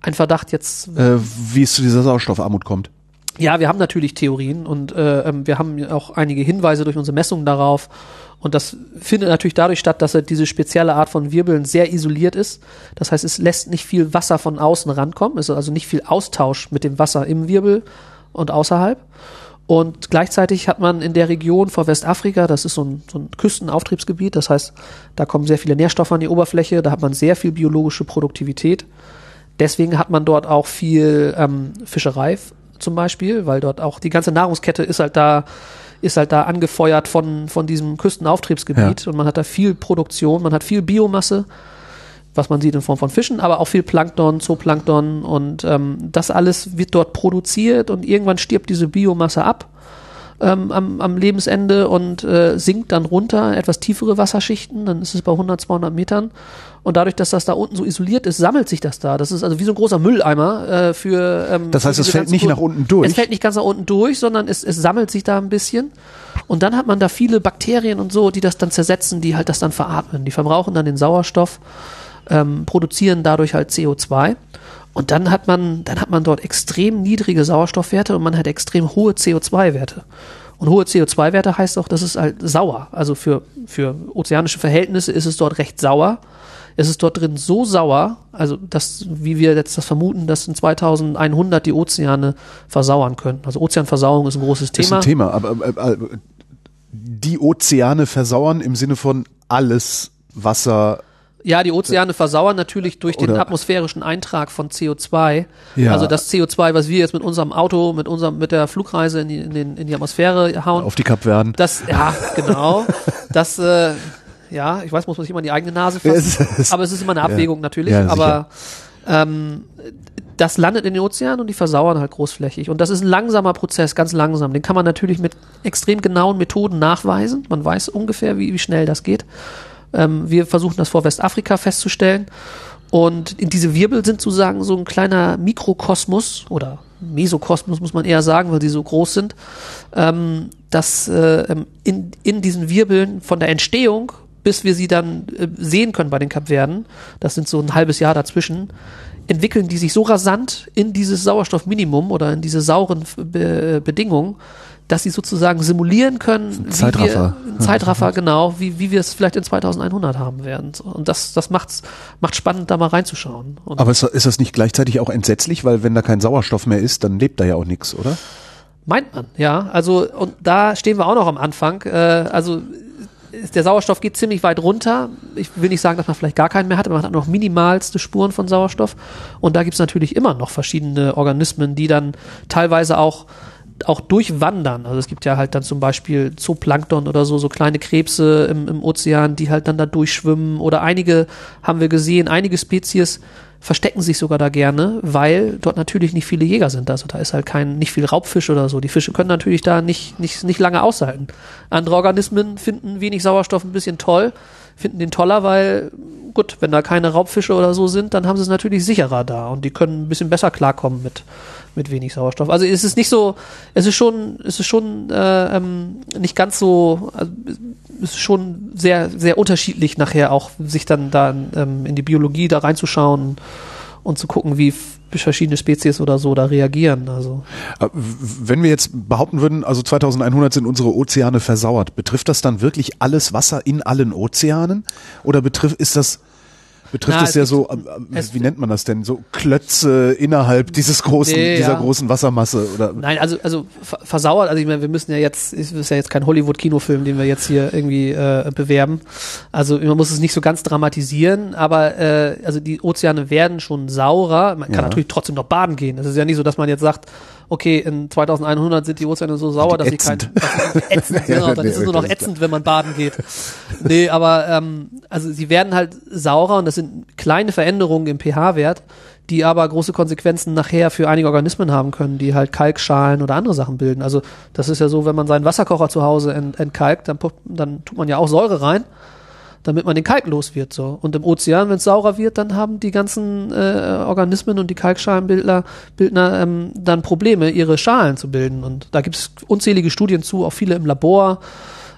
Ein Verdacht jetzt äh, wie es zu dieser Sauerstoffarmut kommt? Ja, wir haben natürlich Theorien und äh, ähm, wir haben auch einige Hinweise durch unsere Messungen darauf. Und das findet natürlich dadurch statt, dass diese spezielle Art von Wirbeln sehr isoliert ist. Das heißt, es lässt nicht viel Wasser von außen rankommen. Es ist also nicht viel Austausch mit dem Wasser im Wirbel und außerhalb. Und gleichzeitig hat man in der Region vor Westafrika, das ist so ein, so ein Küstenauftriebsgebiet, das heißt, da kommen sehr viele Nährstoffe an die Oberfläche, da hat man sehr viel biologische Produktivität. Deswegen hat man dort auch viel ähm, Fischerei zum Beispiel, weil dort auch die ganze Nahrungskette ist halt da, ist halt da angefeuert von, von diesem Küstenauftriebsgebiet. Und man hat da viel Produktion, man hat viel Biomasse, was man sieht in Form von Fischen, aber auch viel Plankton, Zooplankton. Und ähm, das alles wird dort produziert und irgendwann stirbt diese Biomasse ab ähm, am, am Lebensende und äh, sinkt dann runter, etwas tiefere Wasserschichten, dann ist es bei 100, 200 Metern. Und dadurch, dass das da unten so isoliert ist, sammelt sich das da. Das ist also wie so ein großer Mülleimer äh, für. Ähm, Das heißt, für es fällt nicht Kur- nach unten durch? Es fällt nicht ganz nach unten durch, sondern es, es sammelt sich da ein bisschen. Und dann hat man da viele Bakterien und so, die das dann zersetzen, die halt das dann veratmen. Die verbrauchen dann den Sauerstoff, ähm, produzieren dadurch halt CO2. Und dann hat man, dann hat man dort extrem niedrige Sauerstoffwerte und man hat extrem hohe CO2-Werte. Und hohe CO2-Werte heißt auch, das ist halt sauer. Also für, für ozeanische Verhältnisse ist es dort recht sauer. Es ist dort drin so sauer, also dass, wie wir jetzt das vermuten, dass in 2100 die Ozeane versauern können. Also Ozeanversauerung ist ein großes Thema. Ist ein Thema, aber äh, die Ozeane versauern im Sinne von alles Wasser ja, die Ozeane versauern natürlich durch den atmosphärischen Eintrag von CO2. Ja. Also das CO2, was wir jetzt mit unserem Auto, mit unserem, mit der Flugreise in die, in den, in die Atmosphäre hauen. auf die Kapverden. Das, ja, genau. Das, äh, ja, ich weiß, muss man sich immer in die eigene Nase Ja, es fassen. aber es ist immer eine Abwägung natürlich. Ja, aber ähm, das landet in den Ozeanen und die versauern halt großflächig. Und das ist ein langsamer Prozess, ganz langsam. Den kann man natürlich mit extrem genauen Methoden nachweisen. Man weiß ungefähr, wie, wie schnell das geht. Ähm, wir versuchen das vor Westafrika festzustellen. Und in diese Wirbel sind sozusagen so ein kleiner Mikrokosmos oder Mesokosmos muss man eher sagen, weil sie so groß sind, ähm, dass äh, ähm, in, in diesen Wirbeln von der Entstehung bis wir sie dann äh, sehen können bei den Kapverden, das sind so ein halbes Jahr dazwischen, entwickeln die sich so rasant in dieses Sauerstoffminimum oder in diese sauren Be Bedingungen, dass sie sozusagen simulieren können, wie Zeitraffer. wir, Zeitraffer, genau, wie, wie wir es vielleicht in 2100 haben werden. Und das, das macht's, macht spannend, da mal reinzuschauen. Und Aber ist, ist das nicht gleichzeitig auch entsetzlich, weil wenn da kein Sauerstoff mehr ist, dann lebt da ja auch nichts, oder? Meint man, ja. Also, und da stehen wir auch noch am Anfang. Äh, also, der Sauerstoff geht ziemlich weit runter. Ich will nicht sagen, dass man vielleicht gar keinen mehr hat, aber man hat noch minimalste Spuren von Sauerstoff. Und da gibt's natürlich immer noch verschiedene Organismen, die dann teilweise auch auch durchwandern. Also es gibt ja halt dann zum Beispiel Zooplankton oder so, so kleine Krebse im, im Ozean, die halt dann da durchschwimmen. Oder einige haben wir gesehen, einige Spezies verstecken sich sogar da gerne, weil dort natürlich nicht viele Jäger sind. Also da ist halt kein, nicht viel Raubfisch oder so. Die Fische können natürlich da nicht, nicht, nicht lange aushalten. Andere Organismen finden wenig Sauerstoff ein bisschen toll, finden den toller, weil, gut, wenn da keine Raubfische oder so sind, dann haben sie es natürlich sicherer da und die können ein bisschen besser klarkommen mit, mit wenig Sauerstoff. Also es ist nicht so, es ist schon, es ist schon äh, ähm, nicht ganz so, also, es ist schon sehr, sehr unterschiedlich nachher auch, sich dann da ähm, in die Biologie da reinzuschauen und zu gucken, wie verschiedene Spezies oder so da reagieren. Also w- Wenn wir jetzt behaupten würden, also 2100 sind unsere Ozeane versauert, betrifft das dann wirklich alles Wasser in allen Ozeanen? Oder betrifft, ist das, betrifft Na, es es ja so, äh, es- wie nennt man das denn, so Klötze innerhalb dieses großen, Nee, dieser ja. großen Wassermasse? Oder? Nein, also, also ver- versauert, also ich meine, wir müssen ja jetzt, es ist ja jetzt kein Hollywood-Kinofilm, den wir jetzt hier irgendwie äh, bewerben. Also man muss es nicht so ganz dramatisieren, aber äh, also die Ozeane werden schon saurer. Man kann Ja. natürlich trotzdem noch baden gehen. Es ist ja nicht so, dass man jetzt sagt, okay, in 2100 sind die Ozeane so sauer, dass sie kein ätzend. dass sie ätzend, genau, dann ist es nur noch ätzend, wenn man baden geht. Nee, aber ähm, also sie werden halt saurer und das sind kleine Veränderungen im pH-Wert, die aber große Konsequenzen nachher für einige Organismen haben können, die halt Kalkschalen oder andere Sachen bilden. Also das ist ja so, wenn man seinen Wasserkocher zu Hause ent entkalkt, dann, dann tut man ja auch Säure rein, damit man den Kalk los wird. So. Und im Ozean, wenn es saurer wird, dann haben die ganzen äh, Organismen und die Kalkschalenbildner Bildner, ähm, dann Probleme, ihre Schalen zu bilden. Und da gibt es unzählige Studien zu, auch viele im Labor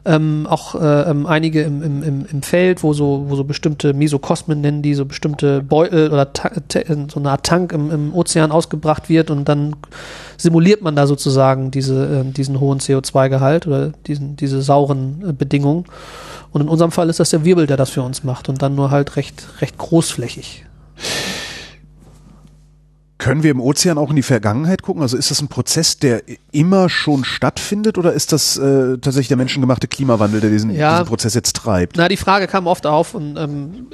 ähm, auch äh, ähm, einige im, im, im, im Feld, wo so, wo so bestimmte Mesokosmen nennen, die so bestimmte Beutel oder so eine Art Tank im, im Ozean ausgebracht wird und dann simuliert man da sozusagen diese, äh, diesen hohen CO2-Gehalt oder diesen, diese sauren äh, Bedingungen. Und in unserem Fall ist das der Wirbel, der das für uns macht und dann nur halt recht, recht großflächig. Können wir im Ozean auch in die Vergangenheit gucken? Also ist das ein Prozess, der immer schon stattfindet oder ist das äh, tatsächlich der menschengemachte Klimawandel, der diesen, Ja. diesen Prozess jetzt treibt? Na, die Frage kam oft auf und ähm,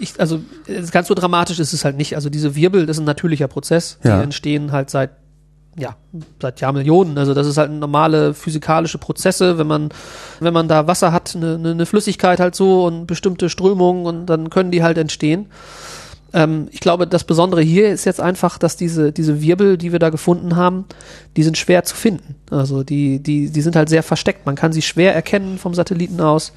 ich, also äh, ganz so dramatisch ist es halt nicht. Also diese Wirbel, das ist ein natürlicher Prozess. Ja. Die entstehen halt seit ja, seit Jahrmillionen. Also das ist halt normale physikalische Prozesse, wenn man, wenn man da Wasser hat, eine, eine, Flüssigkeit halt so und bestimmte Strömungen und dann können die halt entstehen. Ähm, ich glaube, das Besondere hier ist jetzt einfach, dass diese, diese Wirbel, die wir da gefunden haben, die sind schwer zu finden. Also die, die, die sind halt sehr versteckt. Man kann sie schwer erkennen vom Satelliten aus.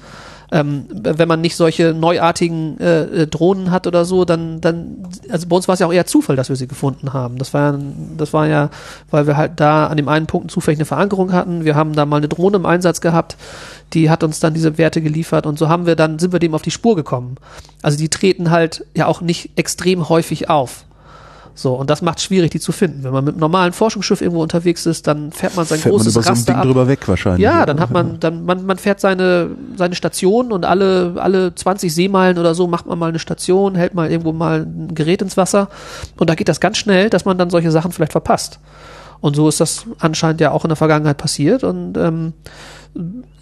Ähm, wenn man nicht solche neuartigen äh, Drohnen hat oder so, dann, dann, also bei uns war es ja auch eher Zufall, dass wir sie gefunden haben. Das war ja, das war ja, weil wir halt da an dem einen Punkt zufällig eine Verankerung hatten. Wir haben da mal eine Drohne im Einsatz gehabt, die hat uns dann diese Werte geliefert und so haben wir dann, sind wir dem auf die Spur gekommen. Also die treten halt ja auch nicht extrem häufig auf. So, und das macht schwierig, die zu finden. Wenn man mit einem normalen Forschungsschiff irgendwo unterwegs ist, dann fährt man sein Fährt man großes über so ein Raster Ding ab. drüber weg wahrscheinlich. Ja, dann hat man, dann man, man fährt seine seine Station und alle alle 20 Seemeilen oder so macht man mal eine Station, hält mal irgendwo mal ein Gerät ins Wasser und da geht das ganz schnell, dass man dann solche Sachen vielleicht verpasst. Und so ist das anscheinend ja auch in der Vergangenheit passiert und ähm,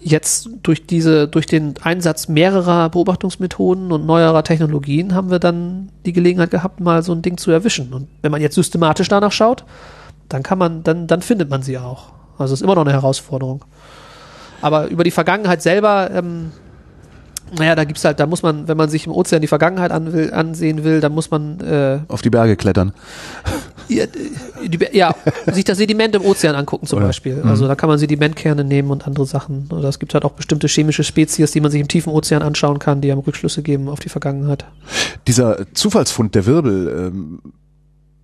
jetzt durch diese durch den Einsatz mehrerer Beobachtungsmethoden und neuerer Technologien haben wir dann die Gelegenheit gehabt, mal so ein Ding zu erwischen. Und wenn man jetzt systematisch danach schaut, dann kann man dann dann findet man sie auch. Also es ist immer noch eine Herausforderung. Aber über die Vergangenheit selber, ähm, naja, da gibt's halt, da muss man, wenn man sich im Ozean die Vergangenheit an will, ansehen will, dann muss man äh, Auf die Berge klettern. Ja, ja, sich das Sediment im Ozean angucken zum Oder- Beispiel. Also da kann man Sedimentkerne nehmen und andere Sachen. Oder es gibt halt auch bestimmte chemische Spezies, die man sich im tiefen Ozean anschauen kann, die einem Rückschlüsse geben auf die Vergangenheit. Dieser Zufallsfund der Wirbel ähm,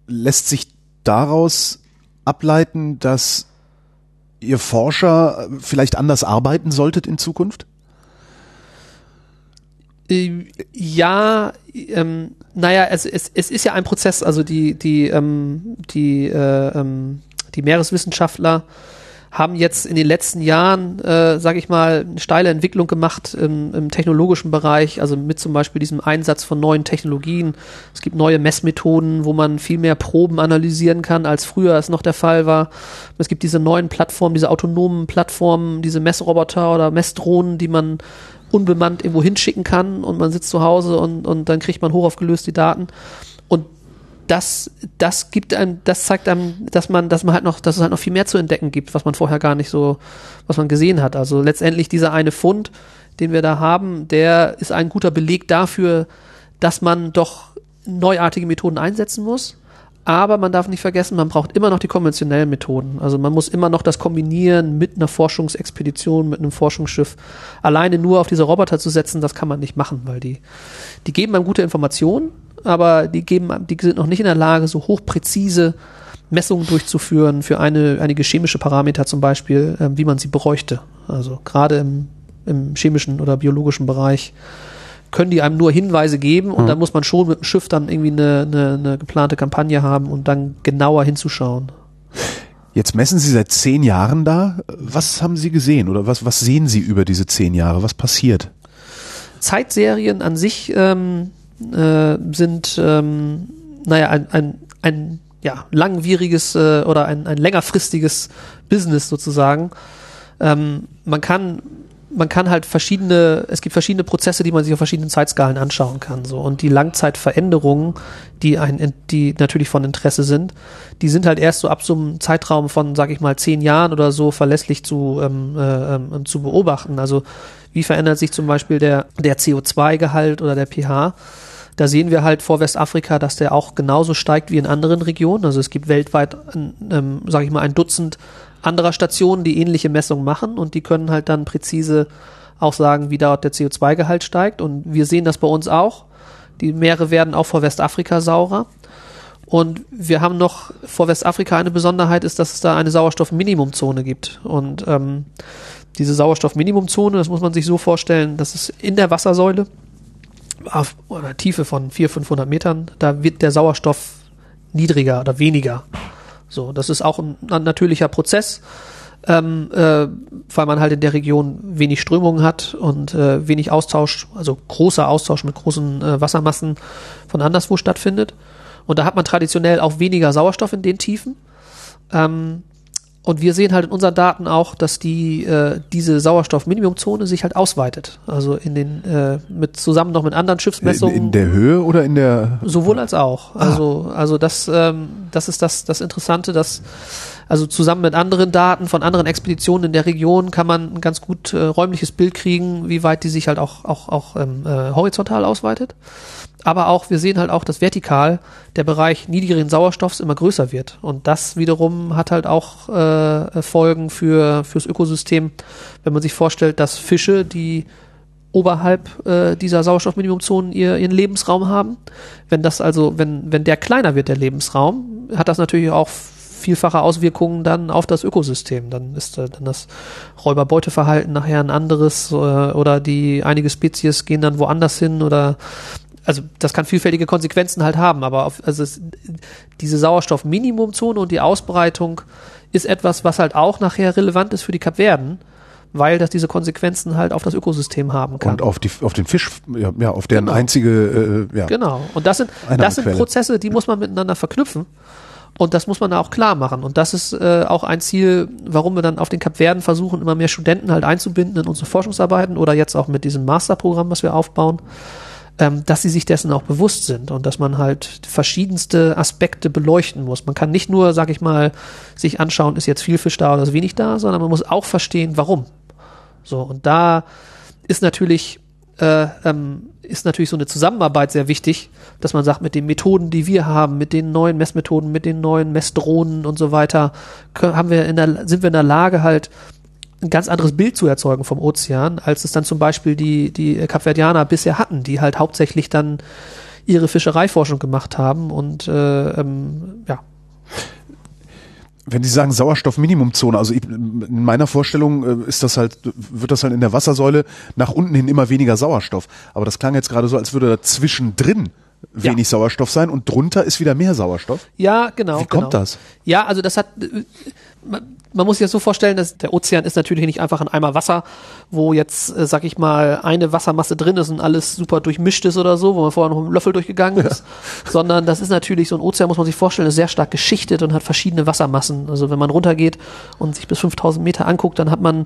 lässt sich daraus ableiten, dass ihr Forscher vielleicht anders arbeiten solltet in Zukunft? Ja, ähm, naja, es, es, es ist ja ein Prozess, also die, die, ähm, die, äh, ähm, die Meereswissenschaftler haben jetzt in den letzten Jahren, äh, sage ich mal, eine steile Entwicklung gemacht im, im technologischen Bereich, also mit zum Beispiel diesem Einsatz von neuen Technologien. Es gibt neue Messmethoden, wo man viel mehr Proben analysieren kann, als früher es noch der Fall war. Es gibt diese neuen Plattformen, diese autonomen Plattformen, diese Messroboter oder Messdrohnen, die man unbemannt irgendwo hinschicken kann und man sitzt zu Hause und, und dann kriegt man hochaufgelöst die Daten. Und das, das gibt einem, das zeigt einem, dass man, dass man halt noch, dass es halt noch viel mehr zu entdecken gibt, was man vorher gar nicht so, was man gesehen hat. Also letztendlich dieser eine Fund, den wir da haben, der ist ein guter Beleg dafür, dass man doch neuartige Methoden einsetzen muss. Aber man darf nicht vergessen, man braucht immer noch die konventionellen Methoden. Also man muss immer noch das kombinieren mit einer Forschungsexpedition, mit einem Forschungsschiff. Alleine nur auf diese Roboter zu setzen, das kann man nicht machen, weil die, die geben einem gute Informationen, aber die geben, die sind noch nicht in der Lage, so hochpräzise Messungen durchzuführen für eine, einige chemische Parameter zum Beispiel, ähm, wie man sie bräuchte. Also gerade im, im chemischen oder biologischen Bereich können die einem nur Hinweise geben und Mhm. dann muss man schon mit dem Schiff dann irgendwie eine, eine, eine geplante Kampagne haben und dann genauer hinzuschauen. Jetzt messen Sie seit zehn Jahren da. Was haben Sie gesehen oder was, was sehen Sie über diese zehn Jahre? Was passiert? Zeitserien an sich ähm, äh, sind, ähm, naja, ein, ein, ein ja, langwieriges äh, oder ein, ein längerfristiges Business sozusagen. Ähm, man kann man kann halt verschiedene, es gibt verschiedene Prozesse, die man sich auf verschiedenen Zeitskalen anschauen kann. So. Und die Langzeitveränderungen, die ein, die natürlich von Interesse sind, die sind halt erst so ab so einem Zeitraum von, sag ich mal, zehn Jahren oder so verlässlich zu, ähm, äh, ähm, zu beobachten. Also wie verändert sich zum Beispiel der, der CO2-Gehalt oder der pH? Da sehen wir halt vor Westafrika, dass der auch genauso steigt wie in anderen Regionen. Also es gibt weltweit, ähm, sage ich mal, ein Dutzend anderer Stationen, die ähnliche Messungen machen und die können halt dann präzise auch sagen, wie dort der CO2-Gehalt steigt. Und wir sehen das bei uns auch. Die Meere werden auch vor Westafrika saurer. Und wir haben noch vor Westafrika eine Besonderheit, ist, dass es da eine Sauerstoffminimumzone gibt. Und ähm, diese Sauerstoffminimumzone, das muss man sich so vorstellen, dass es in der Wassersäule auf einer Tiefe von 400, 500 Metern, da wird der Sauerstoff niedriger oder weniger. So, das ist auch ein, natürlicher Prozess, ähm, äh, weil man halt in der Region wenig Strömungen hat und äh, wenig Austausch, also großer Austausch mit großen äh, Wassermassen von anderswo stattfindet. Und da hat man traditionell auch weniger Sauerstoff in den Tiefen. Ähm, und wir sehen halt in unseren Daten auch, dass die äh, diese Sauerstoffminimumzone sich halt ausweitet. Also in den äh, mit zusammen noch mit anderen In, Schiffsmessungen. in der Höhe oder in der Sowohl als auch. Also, also das, ähm, das ist das, das Interessante, dass also zusammen mit anderen Daten von anderen Expeditionen in der Region kann man ein ganz gut äh, räumliches Bild kriegen, wie weit die sich halt auch, auch, auch ähm, äh, horizontal ausweitet. Aber auch, wir sehen halt auch, dass vertikal der Bereich niedrigeren Sauerstoffs immer größer wird. Und das wiederum hat halt auch äh, Folgen für fürs Ökosystem, wenn man sich vorstellt, dass Fische, die oberhalb äh, dieser Sauerstoffminimumzonen ihr, ihren Lebensraum haben. Wenn das also, wenn, wenn der kleiner wird, der Lebensraum, hat das natürlich auch vielfache Auswirkungen dann auf das Ökosystem. Dann ist äh, dann das Räuberbeuteverhalten nachher ein anderes äh, oder die einige Spezies gehen dann woanders hin oder also das kann vielfältige Konsequenzen halt haben, aber auf, also es, diese Sauerstoffminimumzone und die Ausbreitung ist etwas, was halt auch nachher relevant ist für die Kapverden, weil das diese Konsequenzen halt auf das Ökosystem haben kann. Und auf, die, auf den Fisch, ja, ja auf deren Genau. einzige, äh, ja. Genau. Und das sind, das sind. Prozesse, die muss man miteinander verknüpfen. Und das muss man da auch klar machen. Und das ist äh, auch ein Ziel, warum wir dann auf den Kapverden versuchen, immer mehr Studenten halt einzubinden in unsere Forschungsarbeiten oder jetzt auch mit diesem Masterprogramm, was wir aufbauen, ähm, dass sie sich dessen auch bewusst sind und dass man halt verschiedenste Aspekte beleuchten muss. Man kann nicht nur, sag ich mal, sich anschauen, ist jetzt viel Fisch da oder ist wenig da, sondern man muss auch verstehen, warum. So, und da ist natürlich, äh, ähm, ist natürlich so eine Zusammenarbeit sehr wichtig, dass man sagt, mit den Methoden, die wir haben, mit den neuen Messmethoden, mit den neuen Messdrohnen und so weiter, haben wir in der, sind wir in der Lage halt ein ganz anderes Bild zu erzeugen vom Ozean, als es dann zum Beispiel die, die Kapverdianer bisher hatten, die halt hauptsächlich dann ihre Fischereiforschung gemacht haben und äh, ähm, ja, Wenn Sie sagen Sauerstoffminimumzone, also ich, in meiner Vorstellung äh, ist das halt, wird das halt in der Wassersäule nach unten hin immer weniger Sauerstoff. Aber das klang jetzt gerade so, als würde da zwischendrin wenig Sauerstoff sein und drunter ist wieder mehr Sauerstoff. Ja, genau. Wie kommt genau. das? Ja, also das hat, äh, man, muss sich das so vorstellen, dass der Ozean ist natürlich nicht einfach ein Eimer Wasser, wo jetzt, äh, sag ich mal, eine Wassermasse drin ist und alles super durchmischt ist oder so, wo man vorher noch mit einem Löffel durchgegangen ist, sondern das ist natürlich, so ein Ozean muss man sich vorstellen, ist sehr stark geschichtet und hat verschiedene Wassermassen. Also wenn man runtergeht und sich bis 5000 Meter anguckt, dann hat man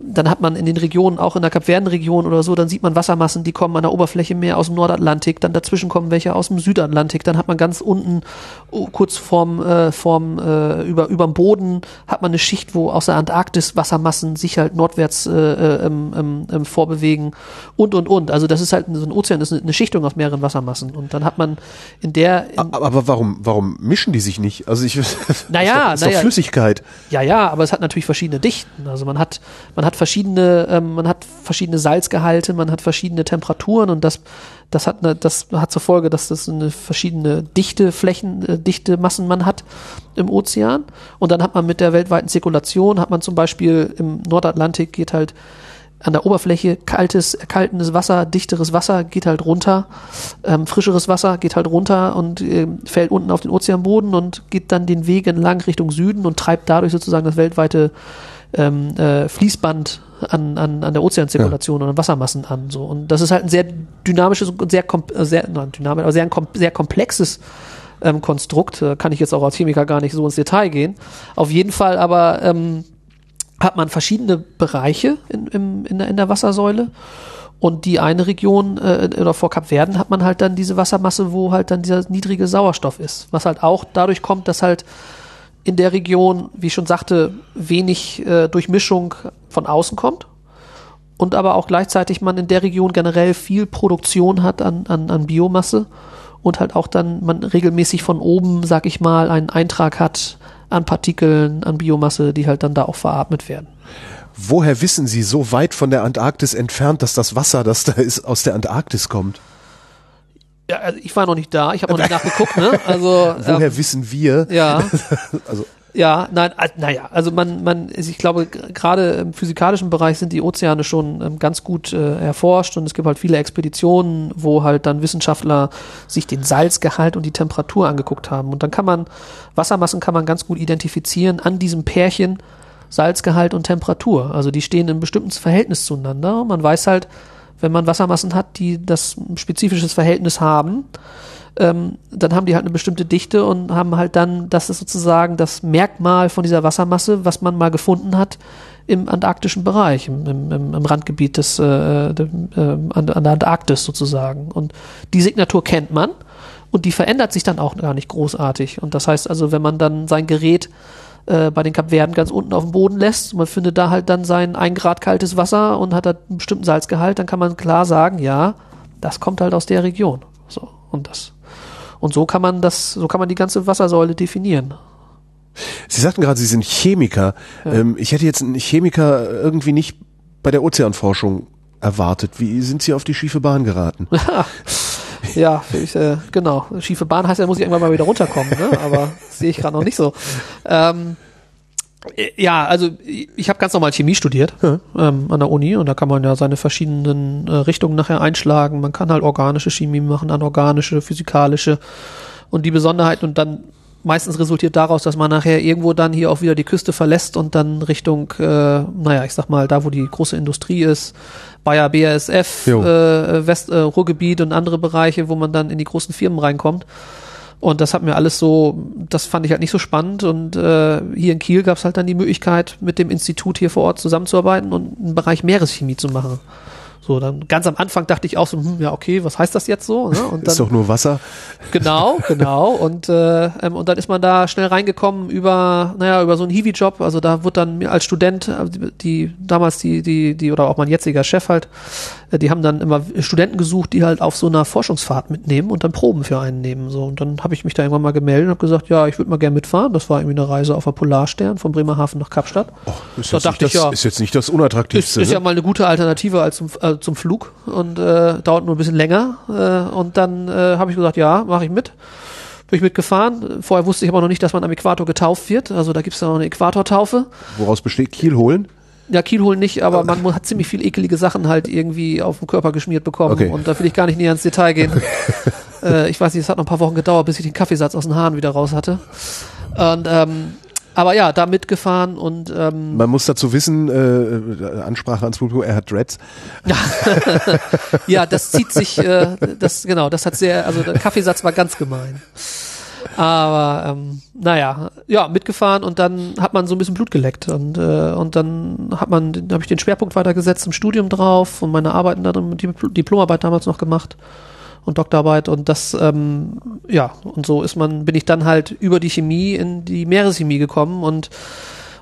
dann hat man in den Regionen, auch in der Kapverden-Region oder so, dann sieht man Wassermassen, die kommen an der Oberfläche mehr aus dem Nordatlantik, dann dazwischen kommen welche aus dem Südatlantik, dann hat man ganz unten, oh, kurz vorm, äh, vorm äh, über, überm Boden, hat man eine Schicht, wo aus der Antarktis Wassermassen sich halt nordwärts äh, äh, ähm, ähm, ähm, vorbewegen und und und. Also das ist halt so ein Ozean, das ist eine Schichtung aus mehreren Wassermassen. Und dann hat man in der, in, Aber, aber warum, warum mischen die sich nicht? Also ich, Naja, ist doch, ist naja. doch Flüssigkeit. Ja, ja, aber es hat natürlich verschiedene Dichten. Also man hat, man hat verschiedene, ähm, man hat verschiedene Salzgehalte, man hat verschiedene Temperaturen und das, das hat eine, das hat zur Folge, dass das eine verschiedene dichte Flächen, äh, dichte Massen man hat im Ozean. Und dann hat man mit der weltweiten Zirkulation, hat man zum Beispiel im Nordatlantik geht halt an der Oberfläche kaltes, erkaltendes Wasser, dichteres Wasser geht halt runter, ähm, frischeres Wasser geht halt runter und ähm, fällt unten auf den Ozeanboden und geht dann den Weg entlang Richtung Süden und treibt dadurch sozusagen das weltweite ähm, äh, Fließband an, an, an der Ozeanzirkulation und an Wassermassen an. So. Und das ist halt ein sehr dynamisches und sehr, äh, sehr nein, dynamisch, aber sehr, sehr komplexes ähm, Konstrukt. Äh, kann ich jetzt auch als Chemiker gar nicht so ins Detail gehen. Auf jeden Fall aber ähm, hat man verschiedene Bereiche in, im, in, der, in der Wassersäule. Und die eine Region äh, oder vor Kapverden hat man halt dann diese Wassermasse, wo halt dann dieser niedrige Sauerstoff ist. Was halt auch dadurch kommt, dass halt in der Region, wie ich schon sagte, wenig äh, Durchmischung von außen kommt. Und aber auch gleichzeitig man in der Region generell viel Produktion hat an, an, an Biomasse und halt auch dann man regelmäßig von oben, sag ich mal, einen Eintrag hat an Partikeln, an Biomasse, die halt dann da auch veratmet werden. Woher wissen Sie so weit von der Antarktis entfernt, dass das Wasser, das da ist, aus der Antarktis kommt? Ja, also ich war noch nicht da, ich habe noch nicht nachgeguckt, ne? Also Woher ähm, wissen wir? ja, Also ja, nein, naja, also man, man, ich glaube, gerade im physikalischen Bereich sind die Ozeane schon ähm, ganz gut äh, erforscht und es gibt halt viele Expeditionen, wo halt dann Wissenschaftler sich den Salzgehalt und die Temperatur angeguckt haben und dann kann man Wassermassen kann man ganz gut identifizieren an diesem Pärchen Salzgehalt und Temperatur. Also die stehen in einem bestimmten Verhältnis zueinander. Und man weiß halt, wenn man Wassermassen hat, die das spezifisches Verhältnis haben, ähm, dann haben die halt eine bestimmte Dichte und haben halt dann, das ist sozusagen das Merkmal von dieser Wassermasse, was man mal gefunden hat im antarktischen Bereich, im, im, im Randgebiet des, äh, dem, an, an der Antarktis sozusagen. Und die Signatur kennt man und die verändert sich dann auch gar nicht großartig. Und das heißt also, wenn man dann sein Gerät äh, bei den Kapverden ganz unten auf dem Boden lässt, man findet da halt dann sein ein Grad kaltes Wasser und hat da einen bestimmten Salzgehalt, dann kann man klar sagen, ja, das kommt halt aus der Region. So, und das. Und so kann man das, so kann man die ganze Wassersäule definieren. Sie sagten gerade, Sie sind Chemiker. Ähm, ich hätte jetzt einen Chemiker irgendwie nicht bei der Ozeanforschung erwartet. Wie sind Sie auf die schiefe Bahn geraten? Ja, ich, äh, genau. Schiefe Bahn heißt ja, muss ich irgendwann mal wieder runterkommen, ne? aber sehe ich gerade noch nicht so. Ähm, Ja, also ich habe ganz normal Chemie studiert ja. ähm, an der Uni und da kann man ja seine verschiedenen äh, Richtungen nachher einschlagen. Man kann halt organische Chemie machen, anorganische, physikalische und die Besonderheiten und dann meistens resultiert daraus, dass man nachher irgendwo dann hier auch wieder die Küste verlässt und dann Richtung, äh, naja, ich sag mal, da wo die große Industrie ist, Bayer BASF, äh, West, äh, Ruhrgebiet und andere Bereiche, wo man dann in die großen Firmen reinkommt. Und das hat mir alles so, das fand ich halt nicht so spannend. Und äh, hier in Kiel gab es halt dann die Möglichkeit, mit dem Institut hier vor Ort zusammenzuarbeiten und einen Bereich Meereschemie zu machen. So, dann ganz am Anfang dachte ich auch so, hm, ja, okay, was heißt das jetzt so? Ne? Und dann, ist doch nur Wasser. Genau, genau. Und, äh, ähm, und dann ist man da schnell reingekommen über, naja, über so einen Hiwi-Job. Also da wird dann als Student, äh, die, damals die, die, die, oder auch mein jetziger Chef halt, die haben dann immer Studenten gesucht, die halt auf so einer Forschungsfahrt mitnehmen und dann Proben für einen nehmen. So, und dann habe ich mich da irgendwann mal gemeldet und habe gesagt, ja, ich würde mal gerne mitfahren. Das war irgendwie eine Reise auf der Polarstern von Bremerhaven nach Kapstadt. Oh, ist, da dachte ich, das, ja, ist jetzt nicht das Unattraktivste. Ist, ist ne? ja mal eine gute Alternative als zum, äh, zum Flug und äh, dauert nur ein bisschen länger. Äh, und dann äh, habe ich gesagt, ja, mache ich mit. Bin ich mitgefahren. Vorher wusste ich aber noch nicht, dass man am Äquator getauft wird. Also da gibt es ja noch eine Äquatortaufe. Woraus besteht Kiel holen? Ja, Kiel holen nicht, aber man hat ziemlich viel ekelige Sachen halt irgendwie auf dem Körper geschmiert bekommen. Okay. Und da will ich gar nicht näher ins Detail gehen. äh, ich weiß nicht, es hat noch ein paar Wochen gedauert, bis ich den Kaffeesatz aus den Haaren wieder raus hatte. Und ähm, aber ja, da mitgefahren und ähm, man muss dazu wissen, äh, Ansprache ans Publikum, er hat Dreads. ja, das zieht sich, äh, das genau, das hat sehr, also der Kaffeesatz war ganz gemein. Aber ähm, naja, ja, mitgefahren und dann hat man so ein bisschen Blut geleckt und äh, und dann hat man, habe ich den Schwerpunkt weitergesetzt im Studium drauf und meine Arbeiten dann die Diplomarbeit damals noch gemacht und Doktorarbeit und das, ähm, ja, und so ist man, bin ich dann halt über die Chemie in die Meereschemie gekommen und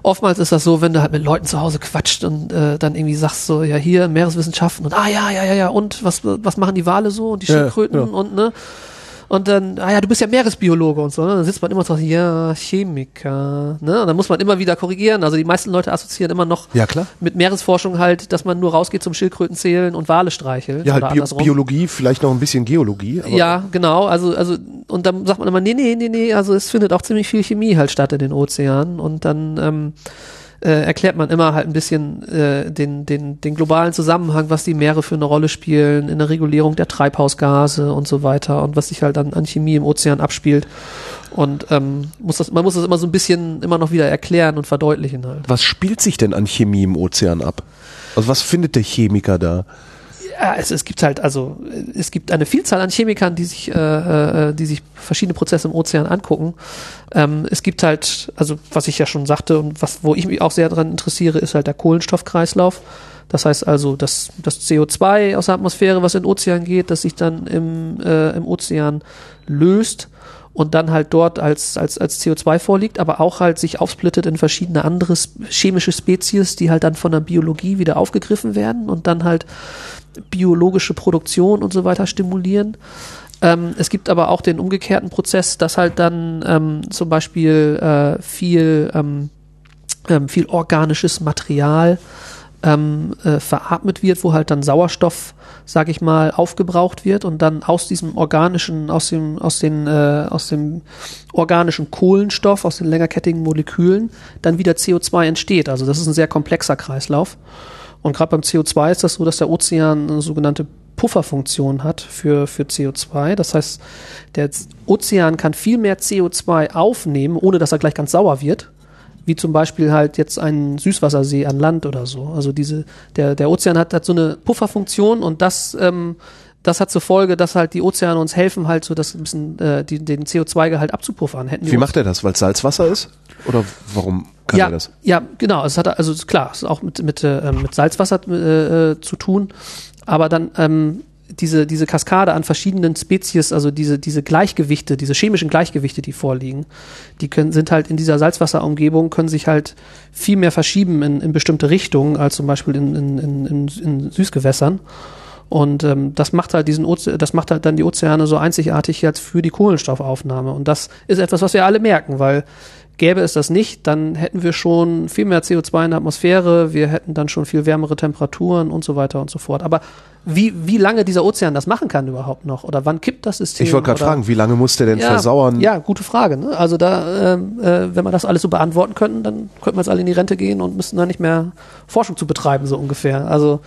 oftmals ist das so, wenn du halt mit Leuten zu Hause quatscht und äh, dann irgendwie sagst so, ja hier Meereswissenschaften und ah ja, ja, ja, ja, und was, was machen die Wale so und die Schildkröten ja, ja. und ne? Und dann, ah ja, du bist ja Meeresbiologe und so, ne? Dann sitzt man immer so, ja, Chemiker, ne? Und dann muss man immer wieder korrigieren. Also die meisten Leute assoziieren immer noch ja, klar. mit Meeresforschung halt, dass man nur rausgeht zum Schildkröten zählen und Wale streicheln. Ja, halt Bio Biologie, vielleicht noch ein bisschen Geologie. ja, genau. Also, also, und dann sagt man immer, nee, nee, nee, nee, also es findet auch ziemlich viel Chemie halt statt in den Ozeanen. Und dann, ähm, äh, erklärt man immer halt ein bisschen äh, den, den, den globalen Zusammenhang, was die Meere für eine Rolle spielen in der Regulierung der Treibhausgase und so weiter und was sich halt dann an Chemie im Ozean abspielt. Und ähm, muss das, man muss das immer so ein bisschen immer noch wieder erklären und verdeutlichen halt. Was spielt sich denn an Chemie im Ozean ab? Also was findet der Chemiker da? Ja, es, es gibt halt, also es gibt eine Vielzahl an Chemikern, die sich, äh, äh, die sich verschiedene Prozesse im Ozean angucken. Ähm, es gibt halt, also was ich ja schon sagte und was, wo ich mich auch sehr daran interessiere, ist halt der Kohlenstoffkreislauf. Das heißt also, dass das CO2 aus der Atmosphäre, was in den Ozean geht, das sich dann im, äh, im Ozean löst und dann halt dort als, als, als CO2 vorliegt, aber auch halt sich aufsplittet in verschiedene andere chemische Spezies, die halt dann von der Biologie wieder aufgegriffen werden und dann halt biologische Produktion und so weiter stimulieren. Ähm, es gibt aber auch den umgekehrten Prozess, dass halt dann ähm, zum Beispiel äh, viel, ähm, ähm viel organisches Material ähm, äh, veratmet wird, wo halt dann Sauerstoff, sag ich mal, aufgebraucht wird und dann aus diesem organischen, aus dem, aus den, äh, aus dem organischen Kohlenstoff, aus den längerkettigen Molekülen, dann wieder CO2 entsteht. Also das ist ein sehr komplexer Kreislauf. Und gerade beim CO2 ist das so, dass der Ozean eine sogenannte Pufferfunktion hat für, für CO2. Das heißt, der Ozean kann viel mehr CO2 aufnehmen, ohne dass er gleich ganz sauer wird. Wie zum Beispiel halt jetzt ein Süßwassersee an Land oder so. Also diese, der, der Ozean hat, hat so eine Pufferfunktion und das, ähm, das hat zur Folge, dass halt die Ozeane uns helfen, halt so das ein bisschen äh, die, den CO2-Gehalt abzupuffern. Hätten Wie macht er das? Weil es Salzwasser ist? Oder warum kann ja, er das? Ja, genau. Es hat also klar, es ist auch mit mit äh, mit Salzwasser äh, zu tun, aber dann ähm, diese diese Kaskade an verschiedenen Spezies, also diese diese Gleichgewichte, diese chemischen Gleichgewichte, die vorliegen, die können sind halt in dieser Salzwasserumgebung können sich halt viel mehr verschieben in, in bestimmte Richtungen als zum Beispiel in in, in, in Süßgewässern. Und ähm, das macht halt diesen Oze das macht halt dann die Ozeane so einzigartig jetzt für die Kohlenstoffaufnahme. Und das ist etwas, was wir alle merken, weil Gäbe es das nicht, dann hätten wir schon viel mehr CO2 in der Atmosphäre, wir hätten dann schon viel wärmere Temperaturen und so weiter und so fort. Aber wie, wie lange dieser Ozean das machen kann überhaupt noch oder wann kippt das System? Ich wollte gerade fragen, wie lange muss der denn ja, versauern? Ja, gute Frage. Ne? Also da, ähm, äh, wenn wir das alles so beantworten könnten, dann könnten wir jetzt alle in die Rente gehen und müssten da nicht mehr Forschung zu betreiben, so ungefähr. Also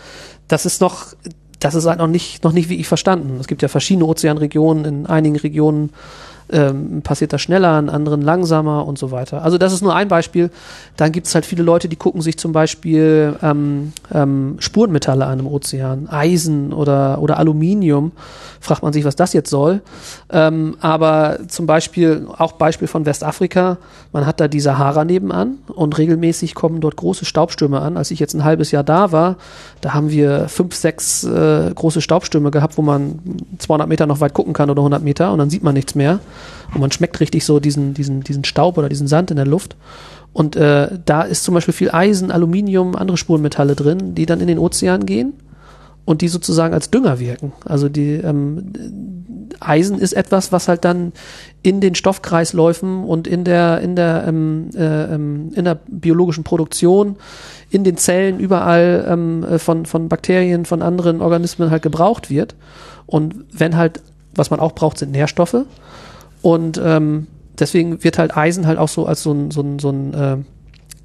das ist noch, das ist halt noch nicht, noch nicht wirklich verstanden. Es gibt ja verschiedene Ozeanregionen, in einigen Regionen ähm, passiert das schneller, in anderen langsamer und so weiter. Also das ist nur ein Beispiel. Dann gibt es halt viele Leute, die gucken sich zum Beispiel ähm, ähm, Spurenmetalle an im Ozean, Eisen oder, oder Aluminium. Fragt man sich, was das jetzt soll. Ähm, aber zum Beispiel, auch Beispiel von Westafrika, man hat da die Sahara nebenan und regelmäßig kommen dort große Staubstürme an. Als ich jetzt ein halbes Jahr da war, da haben wir fünf, sechs äh, große Staubstürme gehabt, wo man 200 Meter noch weit gucken kann oder 100 Meter und dann sieht man nichts mehr. Und man schmeckt richtig so diesen, diesen, diesen Staub oder diesen Sand in der Luft. Und äh, da ist zum Beispiel viel Eisen, Aluminium, andere Spurenmetalle drin, die dann in den Ozean gehen und die sozusagen als Dünger wirken. Also die ähm, Eisen ist etwas, was halt dann in den Stoffkreisläufen und in der in der ähm, äh, ähm, in der biologischen Produktion in den Zellen überall ähm, äh, von von Bakterien von anderen Organismen halt gebraucht wird und wenn halt was man auch braucht sind Nährstoffe und ähm, deswegen wird halt Eisen halt auch so als so ein, so ein, so ein äh,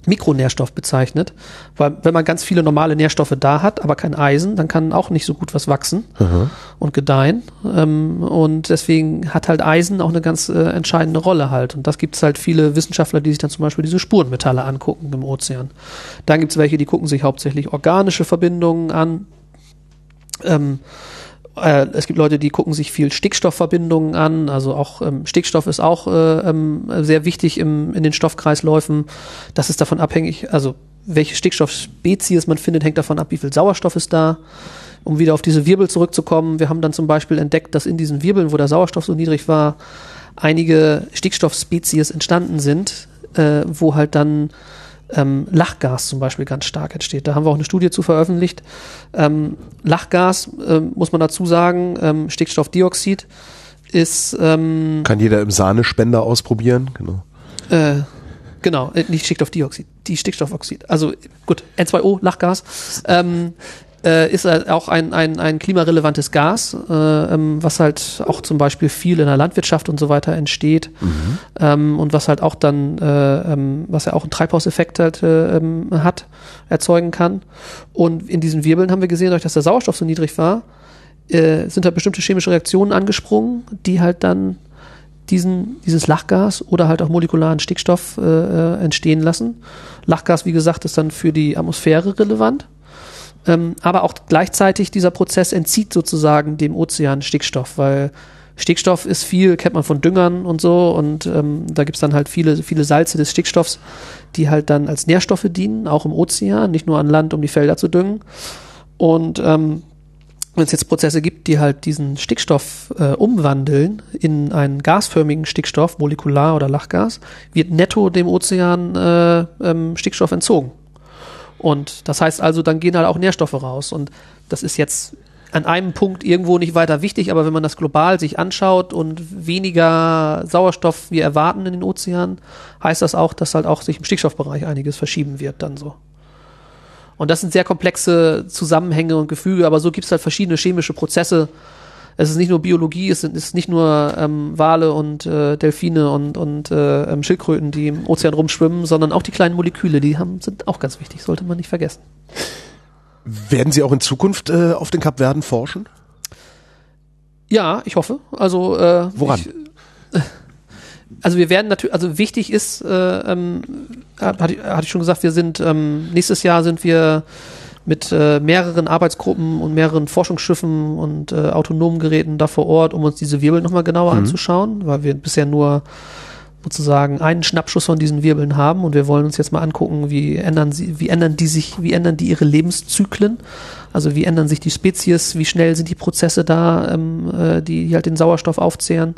Mikronährstoff bezeichnet, weil wenn man ganz viele normale Nährstoffe da hat, aber kein Eisen, dann kann auch nicht so gut was wachsen Aha. und gedeihen. Ähm, und deswegen hat halt Eisen auch eine ganz äh, entscheidende Rolle halt. Und das gibt es halt viele Wissenschaftler, die sich dann zum Beispiel diese Spurenmetalle angucken im Ozean. Dann gibt es welche, die gucken sich hauptsächlich organische Verbindungen an. Ähm, äh, es gibt Leute, die gucken sich viel Stickstoffverbindungen an. Also auch ähm, Stickstoff ist auch äh, ähm, sehr wichtig im, in den Stoffkreisläufen. Das ist davon abhängig, also welche Stickstoffspezies man findet, hängt davon ab, wie viel Sauerstoff ist da. Um wieder auf diese Wirbel zurückzukommen, wir haben dann zum Beispiel entdeckt, dass in diesen Wirbeln, wo der Sauerstoff so niedrig war, einige Stickstoffspezies entstanden sind, äh, wo halt dann ähm, Lachgas zum Beispiel ganz stark entsteht. Da haben wir auch eine Studie zu veröffentlicht. Ähm, Lachgas, ähm, muss man dazu sagen, ähm, Stickstoffdioxid ist ähm, Kann jeder im Sahnespender ausprobieren, genau. äh, genau, äh, nicht Stickstoffdioxid, die Stickstoffoxid. Also gut, N2O, Lachgas, ähm, äh, ist halt auch ein, ein, ein klimarelevantes Gas, äh, ähm, was halt auch zum Beispiel viel in der Landwirtschaft und so weiter entsteht ähm, und was halt auch dann, äh, ähm, was ja auch einen Treibhauseffekt halt äh, ähm, hat, erzeugen kann. Und in diesen Wirbeln haben wir gesehen, dadurch, dass der Sauerstoff so niedrig war, äh, sind halt bestimmte chemische Reaktionen angesprungen, die halt dann diesen, dieses Lachgas oder halt auch molekularen Stickstoff äh, entstehen lassen. Lachgas, wie gesagt, ist dann für die Atmosphäre relevant. Ähm, aber auch gleichzeitig dieser Prozess entzieht sozusagen dem Ozean Stickstoff, weil Stickstoff ist viel, kennt man von Düngern und so, und ähm, da gibt's dann halt viele, viele Salze des Stickstoffs, die halt dann als Nährstoffe dienen, auch im Ozean, nicht nur an Land, um die Felder zu düngen. Und ähm, wenn es jetzt Prozesse gibt, die halt diesen Stickstoff äh, umwandeln in einen gasförmigen Stickstoff, molekular oder Lachgas, wird netto dem Ozean äh, ähm, Stickstoff entzogen. Und das heißt also, dann gehen halt auch Nährstoffe raus. Und das ist jetzt an einem Punkt irgendwo nicht weiter wichtig, aber wenn man das global sich anschaut und weniger Sauerstoff wir erwarten in den Ozeanen, heißt das auch, dass halt auch sich im Stickstoffbereich einiges verschieben wird dann so. Und das sind sehr komplexe Zusammenhänge und Gefüge, aber so gibt es halt verschiedene chemische Prozesse. Es ist nicht nur Biologie, es sind es ist nicht nur ähm, Wale und äh, Delfine und, und äh, ähm, Schildkröten, die im Ozean rumschwimmen, sondern auch die kleinen Moleküle, die haben, sind auch ganz wichtig, sollte man nicht vergessen. Werden Sie auch in Zukunft äh, auf den Kapverden forschen? Ja, ich hoffe. Also äh, Woran? Ich, also wir werden natürlich, also wichtig ist, äh, ähm, hatte, ich- hatte ich schon gesagt, wir sind ähm, nächstes Jahr sind wir mit äh, mehreren Arbeitsgruppen und mehreren Forschungsschiffen und äh, autonomen Geräten da vor Ort, um uns diese Wirbel nochmal genauer anzuschauen, weil wir bisher nur sozusagen einen Schnappschuss von diesen Wirbeln haben und wir wollen uns jetzt mal angucken, wie ändern sie, wie ändern die sich, wie ändern die ihre Lebenszyklen? Also wie ändern sich die Spezies, wie schnell sind die Prozesse da, ähm, äh, die, die halt den Sauerstoff aufzehren?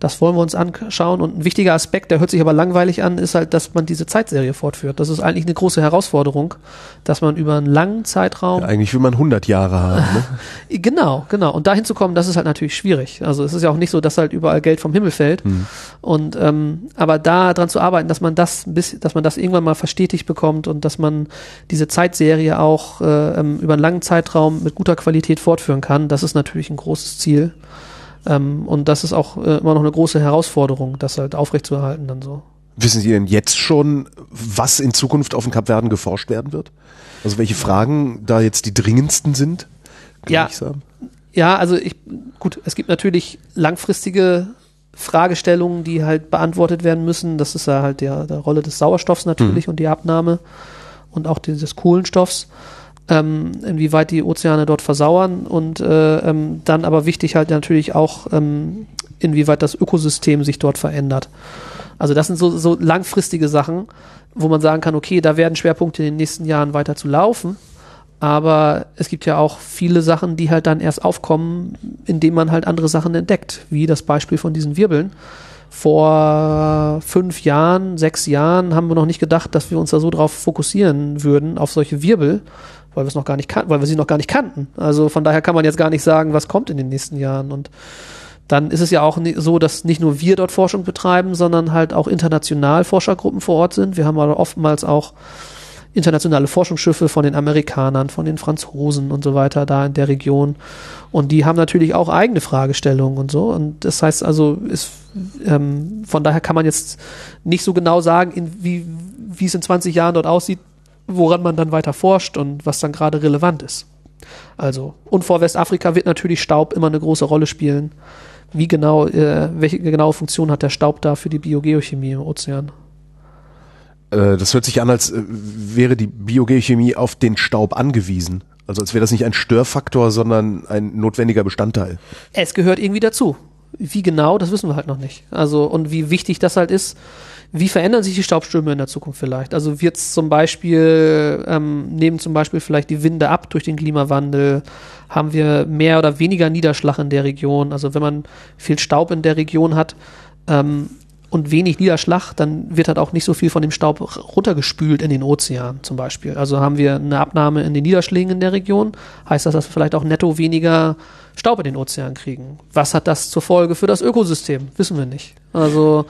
Das wollen wir uns anschauen. Und ein wichtiger Aspekt, der hört sich aber langweilig an, ist halt, dass man diese Zeitserie fortführt. Das ist eigentlich eine große Herausforderung, dass man über einen langen Zeitraum. Ja, eigentlich will man 100 Jahre haben. Ne? genau, genau. Und dahin zu kommen, das ist halt natürlich schwierig. Also es ist ja auch nicht so, dass halt überall Geld vom Himmel fällt. Mhm. Und ähm, aber da dran zu arbeiten, dass man das ein bisschen, dass man das irgendwann mal verstetigt bekommt und dass man diese Zeitserie auch äh, ähm, über einen langen Zeitraum mit guter Qualität fortführen kann, das ist natürlich ein großes Ziel. Ähm, und das ist auch äh, immer noch eine große Herausforderung, das halt aufrechtzuerhalten dann so. Wissen Sie denn jetzt schon, was in Zukunft auf dem Kapverden geforscht werden wird? Also welche Fragen da jetzt die dringendsten sind? Ja, ja, also ich, gut, es gibt natürlich langfristige Fragestellungen, die halt beantwortet werden müssen. Das ist ja halt der, der Rolle des Sauerstoffs natürlich mhm. und die Abnahme und auch dieses Kohlenstoffs ähm, inwieweit die Ozeane dort versauern und äh, ähm, dann aber wichtig halt natürlich auch, ähm, inwieweit das Ökosystem sich dort verändert. Also das sind so, so langfristige Sachen, wo man sagen kann, okay, da werden Schwerpunkte in den nächsten Jahren weiter zu laufen. Aber es gibt ja auch viele Sachen, die halt dann erst aufkommen, indem man halt andere Sachen entdeckt, wie das Beispiel von diesen Wirbeln. Vor fünf Jahren, sechs Jahren haben wir noch nicht gedacht, dass wir uns da so drauf fokussieren würden, auf solche Wirbel weil wir es noch gar nicht kannten, weil wir sie noch gar nicht kannten. Also von daher kann man jetzt gar nicht sagen, was kommt in den nächsten Jahren. Und dann ist es ja auch so, dass nicht nur wir dort Forschung betreiben, sondern halt auch international Forschergruppen vor Ort sind. Wir haben aber oftmals auch internationale Forschungsschiffe von den Amerikanern, von den Franzosen und so weiter da in der Region. Und die haben natürlich auch eigene Fragestellungen und so. Und das heißt also, ist, ähm, von daher kann man jetzt nicht so genau sagen, in wie, wie es in 20 Jahren dort aussieht, woran man dann weiter forscht und was dann gerade relevant ist. Also, und vor Westafrika wird natürlich Staub immer eine große Rolle spielen. Wie genau, äh, welche genaue Funktion hat der Staub da für die Biogeochemie im Ozean? Äh, das hört sich an, als äh, wäre die Biogeochemie auf den Staub angewiesen. Also als wäre das nicht ein Störfaktor, sondern ein notwendiger Bestandteil. Es gehört irgendwie dazu. Wie genau, das wissen wir halt noch nicht. Also und wie wichtig das halt ist, wie verändern sich die Staubströme in der Zukunft vielleicht? Also wird es zum Beispiel, ähm, nehmen zum Beispiel vielleicht die Winde ab durch den Klimawandel? Haben wir mehr oder weniger Niederschlag in der Region? Also wenn man viel Staub in der Region hat, ähm, und wenig Niederschlag, dann wird halt auch nicht so viel von dem Staub runtergespült in den Ozean zum Beispiel. Also haben wir eine Abnahme in den Niederschlägen in der Region, heißt das, dass wir vielleicht auch netto weniger Staub in den Ozean kriegen. Was hat das zur Folge für das Ökosystem? Wissen wir nicht. Also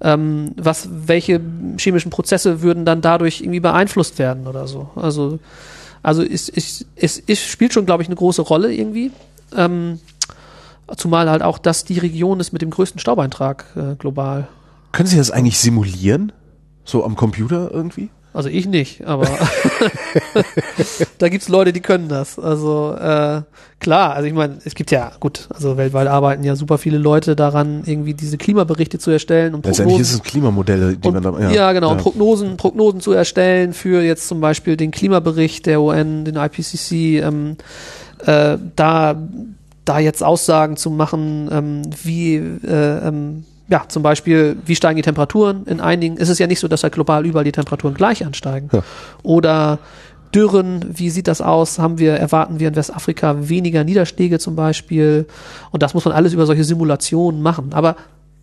ähm, was, welche chemischen Prozesse würden dann dadurch irgendwie beeinflusst werden oder so. Also, also es, es, es, es spielt schon, glaube ich, eine große Rolle irgendwie. Ähm, zumal halt auch das die Region ist mit dem größten Staubeintrag äh, global. Können Sie das eigentlich simulieren? So am Computer irgendwie? Also ich nicht, aber da gibt's Leute, die können das. Also äh, klar, also ich meine, es gibt ja, gut, also weltweit arbeiten ja super viele Leute daran, irgendwie diese Klimaberichte zu erstellen und Prognosen. Letztendlich ist es Klimamodelle, die und, man da, ja, ja genau, ja. Prognosen, Prognosen zu erstellen für jetzt zum Beispiel den Klimabericht der UN, den IPCC, ähm, äh, da da jetzt Aussagen zu machen, ähm, wie äh, ähm, ja, zum Beispiel, wie steigen die Temperaturen? In einigen ist es ja nicht so, dass halt global überall die Temperaturen gleich ansteigen. Ja. Oder Dürren, wie sieht das aus? Haben wir, erwarten wir in Westafrika weniger Niederschläge zum Beispiel? Und das muss man alles über solche Simulationen machen. Aber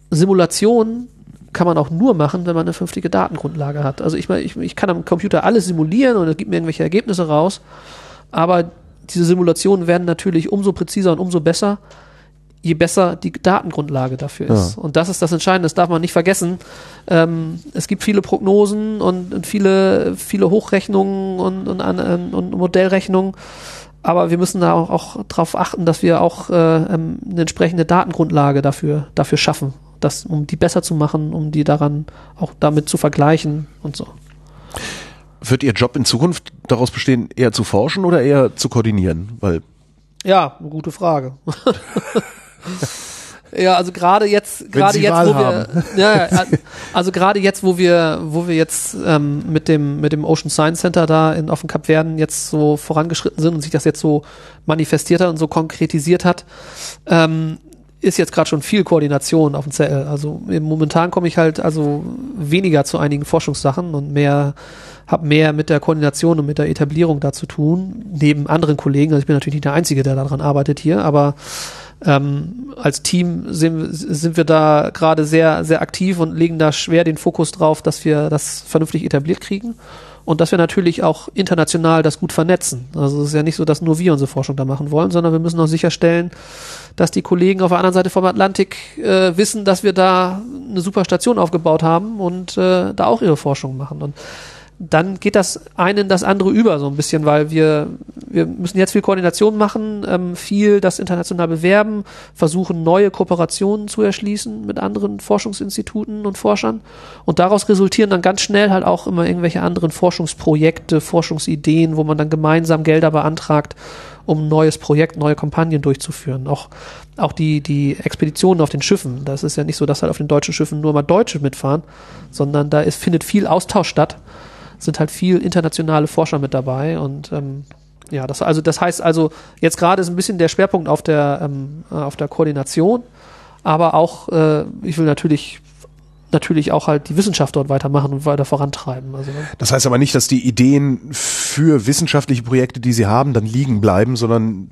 Simulationen kann man auch nur machen, wenn man eine vernünftige Datengrundlage hat. Also ich meine, ich, ich kann am Computer alles simulieren und es gibt mir irgendwelche Ergebnisse raus. Aber diese Simulationen werden natürlich umso präziser und umso besser, je besser die Datengrundlage dafür ist. Ja. Und das ist das Entscheidende, das darf man nicht vergessen. Ähm, es gibt viele Prognosen und, und viele, viele Hochrechnungen und, und, und, Modellrechnungen. Aber wir müssen da auch, auch darauf achten, dass wir auch äh, ähm, eine entsprechende Datengrundlage dafür, dafür schaffen, das, um die besser zu machen, um die daran auch damit zu vergleichen und so. Wird Ihr Job in Zukunft daraus bestehen, eher zu forschen oder eher zu koordinieren? Weil ja, gute Frage. Ja, also gerade jetzt, gerade jetzt, Wahl wo wir, ja, also gerade jetzt, wo wir, wo wir jetzt ähm, mit dem mit dem Ocean Science Center da in auf dem Kap Verden jetzt so vorangeschritten sind und sich das jetzt so manifestiert hat und so konkretisiert hat, ähm, ist jetzt gerade schon viel Koordination auf dem Zettel. Also momentan komme ich halt also weniger zu einigen Forschungssachen und mehr habe mehr mit der Koordination und mit der Etablierung da zu tun, neben anderen Kollegen. Also ich bin natürlich nicht der Einzige, der daran arbeitet hier, aber ähm, als Team sind, sind wir da gerade sehr, sehr aktiv und legen da schwer den Fokus drauf, dass wir das vernünftig etabliert kriegen und dass wir natürlich auch international das gut vernetzen. Also es ist ja nicht so, dass nur wir unsere Forschung da machen wollen, sondern wir müssen auch sicherstellen, dass die Kollegen auf der anderen Seite vom Atlantik äh, wissen, dass wir da eine super Station aufgebaut haben und äh, da auch ihre Forschung machen. Und dann geht das eine in das andere über so ein bisschen, weil wir, wir müssen jetzt viel Koordination machen, ähm, viel das international bewerben, versuchen neue Kooperationen zu erschließen mit anderen Forschungsinstituten und Forschern. Und daraus resultieren dann ganz schnell halt auch immer irgendwelche anderen Forschungsprojekte, Forschungsideen, wo man dann gemeinsam Gelder beantragt, um ein neues Projekt, neue Kampagnen durchzuführen. Auch, auch die, die Expeditionen auf den Schiffen, das ist ja nicht so, dass halt auf den deutschen Schiffen nur mal Deutsche mitfahren, sondern da ist, findet viel Austausch statt sind halt viel internationale Forscher mit dabei und ähm, ja, das also das heißt also jetzt gerade ist ein bisschen der Schwerpunkt auf der ähm, äh, auf der Koordination, aber auch äh, ich will natürlich natürlich auch halt die Wissenschaft dort weitermachen und weiter vorantreiben. Also, das heißt aber nicht, dass die Ideen für wissenschaftliche Projekte, die sie haben, dann liegen bleiben, sondern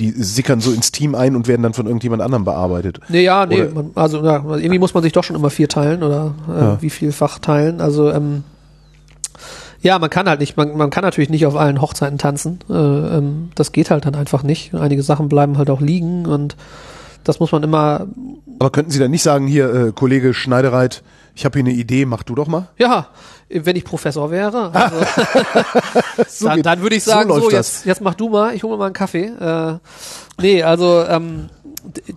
die sickern so ins Team ein und werden dann von irgendjemand anderem bearbeitet. Nee, ja, nee, man, also ja, irgendwie muss man sich doch schon immer vier teilen oder äh, ja. wie vielfach teilen. Also ähm, ja, man kann halt nicht, man, man kann natürlich nicht auf allen Hochzeiten tanzen. Äh, ähm, das geht halt dann einfach nicht. Einige Sachen bleiben halt auch liegen und das muss man immer. Aber könnten Sie dann nicht sagen, hier, äh, Kollege Schneidereit, ich habe hier eine Idee, mach du doch mal? Ja, wenn ich Professor wäre, also, so dann, dann würde ich sagen, so, so jetzt, jetzt mach du mal, ich hole mir mal einen Kaffee. Äh, nee, also ähm,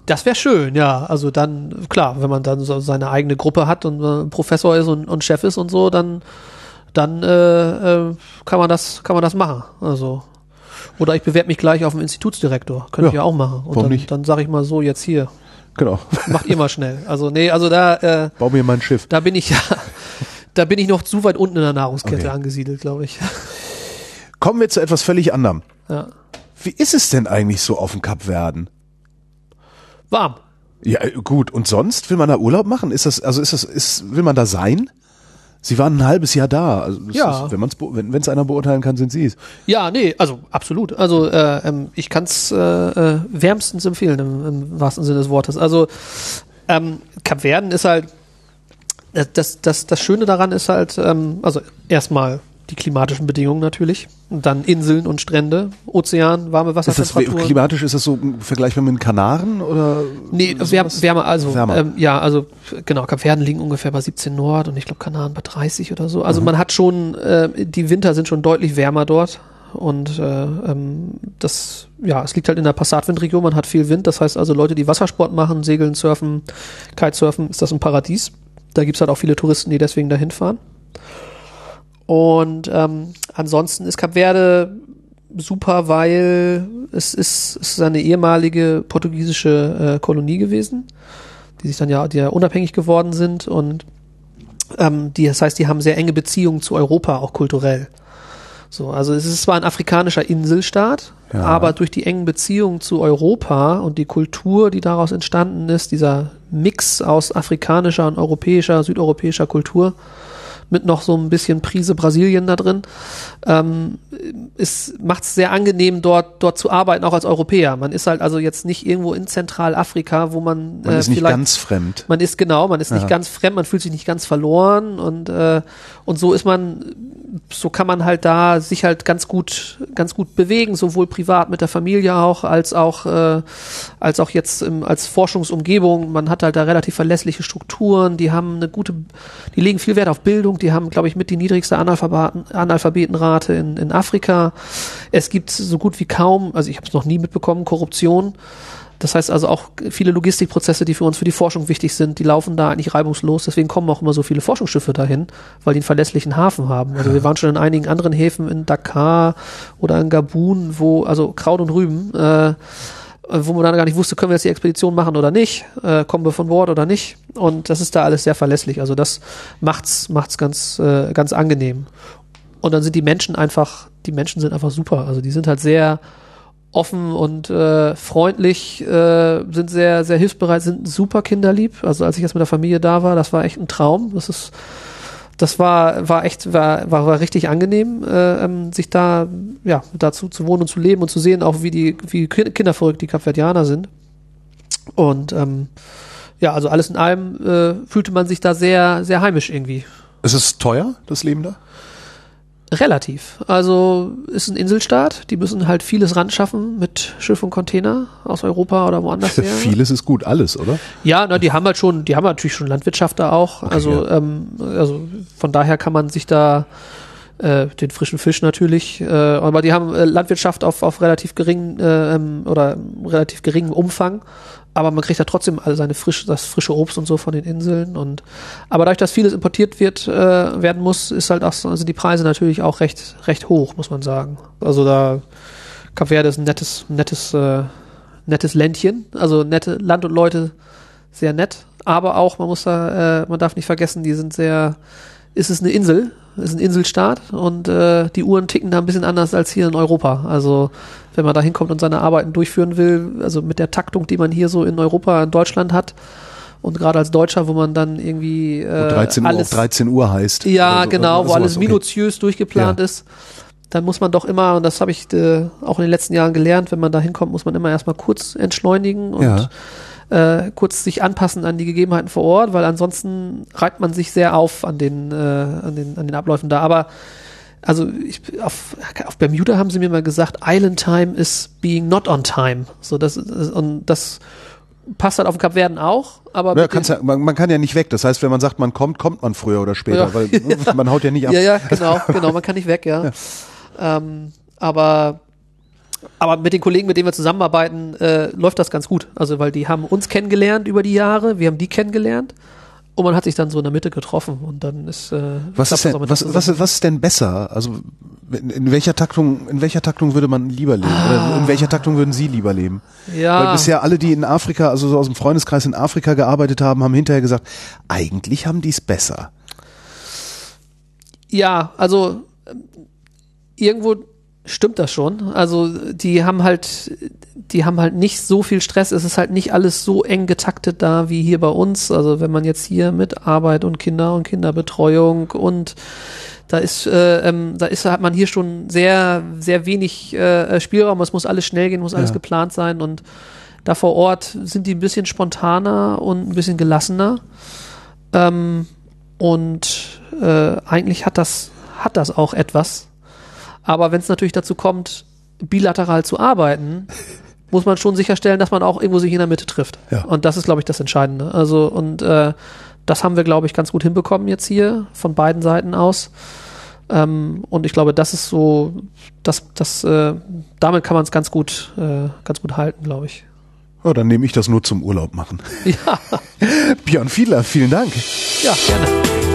das wäre schön, ja. Also dann, klar, wenn man dann so seine eigene Gruppe hat und äh, Professor ist und, und Chef ist und so, dann dann äh, äh, kann man das kann man das machen. Also oder ich bewerbe mich gleich auf den Institutsdirektor, könnte ja, ich ja auch machen. Und dann, nicht? dann sage ich mal so jetzt hier. Genau. Macht ihr mal schnell. Also nee, also da äh, bau mir mein Schiff. Da bin ich ja da bin ich noch zu weit unten in der Nahrungskette okay. angesiedelt, glaube ich. Kommen wir zu etwas völlig anderem. Ja. Wie ist es denn eigentlich so auf dem Kapverden? Warm. Ja, gut. Und sonst will man da Urlaub machen? Ist das also ist das ist will man da sein? Sie waren ein halbes Jahr da. Also ja. Ist, wenn man es wenn es einer beurteilen kann, sind Sie es. Ja, nee, also absolut. Also äh, ähm, ich kann es äh, äh, wärmstens empfehlen im, im, wahrsten Sinne des Wortes. Also ähm, Kapverden ist halt das, das, das Schöne daran ist halt, ähm, also erstmal die klimatischen Bedingungen natürlich. Und dann Inseln und Strände, Ozean, warme Wassertemperaturen. Ist das, klimatisch ist das so vergleichbar mit den Kanaren oder? Nee, wärmer, wärmer also. Ähm, ja, also genau, Kapverden liegen ungefähr bei 17 Nord und ich glaube Kanaren bei 30 oder so. Also mhm. man hat schon, äh, die Winter sind schon deutlich wärmer dort. Und äh, ähm, das, ja, es liegt halt in der Passatwindregion, man hat viel Wind. Das heißt also, Leute, die Wassersport machen, segeln, surfen, Kitesurfen, ist das ein Paradies. Da gibt's halt auch viele Touristen, die deswegen dahin fahren. Und ähm, ansonsten ist Kap Verde super, weil es ist, es ist eine ehemalige portugiesische äh, Kolonie gewesen, die sich dann ja, die ja unabhängig geworden sind und ähm, die, das heißt, die haben sehr enge Beziehungen zu Europa, auch kulturell. So, also es ist zwar ein afrikanischer Inselstaat, ja. aber durch die engen Beziehungen zu Europa und die Kultur, die daraus entstanden ist, dieser Mix aus afrikanischer und europäischer, südeuropäischer Kultur, mit noch so ein bisschen Prise Brasilien da drin. Ähm, es macht es sehr angenehm, dort, dort zu arbeiten, auch als Europäer. Man ist halt also jetzt nicht irgendwo in Zentralafrika, wo man. Man äh, ist nicht ganz fremd. Man ist genau, man ist ja. nicht ganz fremd, man fühlt sich nicht ganz verloren und, äh, und so ist man so kann man halt da sich halt ganz gut, ganz gut bewegen, sowohl privat mit der Familie auch, als auch, äh, als auch jetzt im, als Forschungsumgebung. Man hat halt da relativ verlässliche Strukturen, die haben eine gute, die legen viel Wert auf Bildung, die haben, glaube ich, mit die niedrigste Analphabeten, Analphabetenrate in, in Afrika. Es gibt so gut wie kaum, also ich habe es noch nie mitbekommen, Korruption. Das heißt also auch viele Logistikprozesse, die für uns für die Forschung wichtig sind, die laufen da eigentlich reibungslos. Deswegen kommen auch immer so viele Forschungsschiffe dahin, weil die einen verlässlichen Hafen haben. Also wir waren schon in einigen anderen Häfen in Dakar oder in Gabun, wo, also Kraut und Rüben, äh, wo man dann gar nicht wusste, können wir jetzt die Expedition machen oder nicht, äh, kommen wir von Bord oder nicht. Und das ist da alles sehr verlässlich. Also das macht's, macht's ganz, äh, ganz angenehm. Und dann sind die Menschen einfach, die Menschen sind einfach super. Also die sind halt sehr offen und äh, freundlich, äh, sind sehr, sehr hilfsbereit, sind super kinderlieb. Also als ich jetzt mit der Familie da war, das war echt ein Traum. Das ist, das war, war echt, war, war, war richtig angenehm, äh, ähm, sich da, ja, dazu zu wohnen und zu leben und zu sehen, auch wie die, wie kinderverrückt die Kapverdianer sind. Und ähm, ja, also alles in allem äh, fühlte man sich da sehr, sehr heimisch irgendwie. Ist es teuer, das Leben da? Relativ. Also ist ein Inselstaat, die müssen halt vieles ran schaffen mit Schiff und Container aus Europa oder woanders her. vieles ist gut, alles, oder? Ja, na, die haben halt schon, die haben natürlich schon Landwirtschaft da auch. Okay, also, ja. ähm, also von daher kann man sich da äh, den frischen Fisch natürlich, äh, aber die haben äh, Landwirtschaft auf, auf relativ geringen äh, ähm, oder relativ geringem Umfang aber man kriegt ja trotzdem all seine frisch, das frische Obst und so von den Inseln und aber dadurch, dass vieles importiert wird äh, werden muss, ist halt auch also die Preise natürlich auch recht recht hoch, muss man sagen. Also da Kap Verde ist ein nettes nettes äh, nettes Ländchen, also nette Land und Leute sehr nett, aber auch man muss da äh, man darf nicht vergessen, die sind sehr ist es eine Insel, ist ein Inselstaat und äh, die Uhren ticken da ein bisschen anders als hier in Europa. Also wenn man da hinkommt und seine Arbeiten durchführen will, also mit der Taktung, die man hier so in Europa, in Deutschland hat, und gerade als Deutscher, wo man dann irgendwie äh, wo 13 alles, Uhr 13 Uhr heißt. Ja, so, genau, wo alles minutiös okay. durchgeplant ja. ist. Dann muss man doch immer, und das habe ich äh, auch in den letzten Jahren gelernt, wenn man da hinkommt, muss man immer erstmal kurz entschleunigen und ja äh, kurz sich anpassen an die Gegebenheiten vor Ort, weil ansonsten reibt man sich sehr auf an den, äh, an den, an den Abläufen da. Aber also ich, auf, auf Bermuda haben sie mir mal gesagt, Island Time is being not on time. So das und das passt halt auf Kap Verden auch, aber ja, ja, man, man, kann ja nicht weg. Das heißt, wenn man sagt, man kommt, kommt man früher oder später, ja, weil man haut ja nicht ab. Ja, ja, genau, genau, man kann nicht weg, ja. Ähm, aber aber mit den Kollegen, mit denen wir zusammenarbeiten, äh, läuft das ganz gut. Also, weil die haben uns kennengelernt über die Jahre, wir haben die kennengelernt. Und man hat sich dann so in der Mitte getroffen und dann ist äh, was ist denn, was, was, was ist denn besser? Also in, welcher Taktung in welcher Taktung würde man lieber leben ah. oder in welcher Taktung würden Sie lieber leben? Ja. Weil bisher alle, die in Afrika, also so aus dem Freundeskreis in Afrika gearbeitet haben, haben hinterher gesagt, eigentlich haben die es besser. Ja, also irgendwo stimmt das schon. Also die haben halt, die haben halt nicht so viel Stress. Es ist halt nicht alles so eng getaktet da wie hier bei uns. Also wenn man jetzt hier mit Arbeit und Kinder und Kinderbetreuung und da ist, äh, ähm, da ist, hat man hier schon sehr, sehr wenig äh, Spielraum. Es muss alles schnell gehen, muss alles ja. geplant sein und da vor Ort sind die ein bisschen spontaner und ein bisschen gelassener. Ähm, und äh, eigentlich hat das, hat das auch etwas aber wenn es natürlich dazu kommt, bilateral zu arbeiten, muss man schon sicherstellen, dass man auch irgendwo sich in der Mitte trifft. Ja. Und das ist, glaube ich, das Entscheidende. Also, und äh, das haben wir, glaube ich, ganz gut hinbekommen jetzt hier von beiden Seiten aus. Ähm, und ich glaube, das ist so, das, das, äh, damit kann man es ganz gut, äh, ganz gut halten, glaube ich. Ja, dann nehme ich das nur zum Urlaub machen. Ja. Björn Fiedler, vielen Dank. Ja, gerne.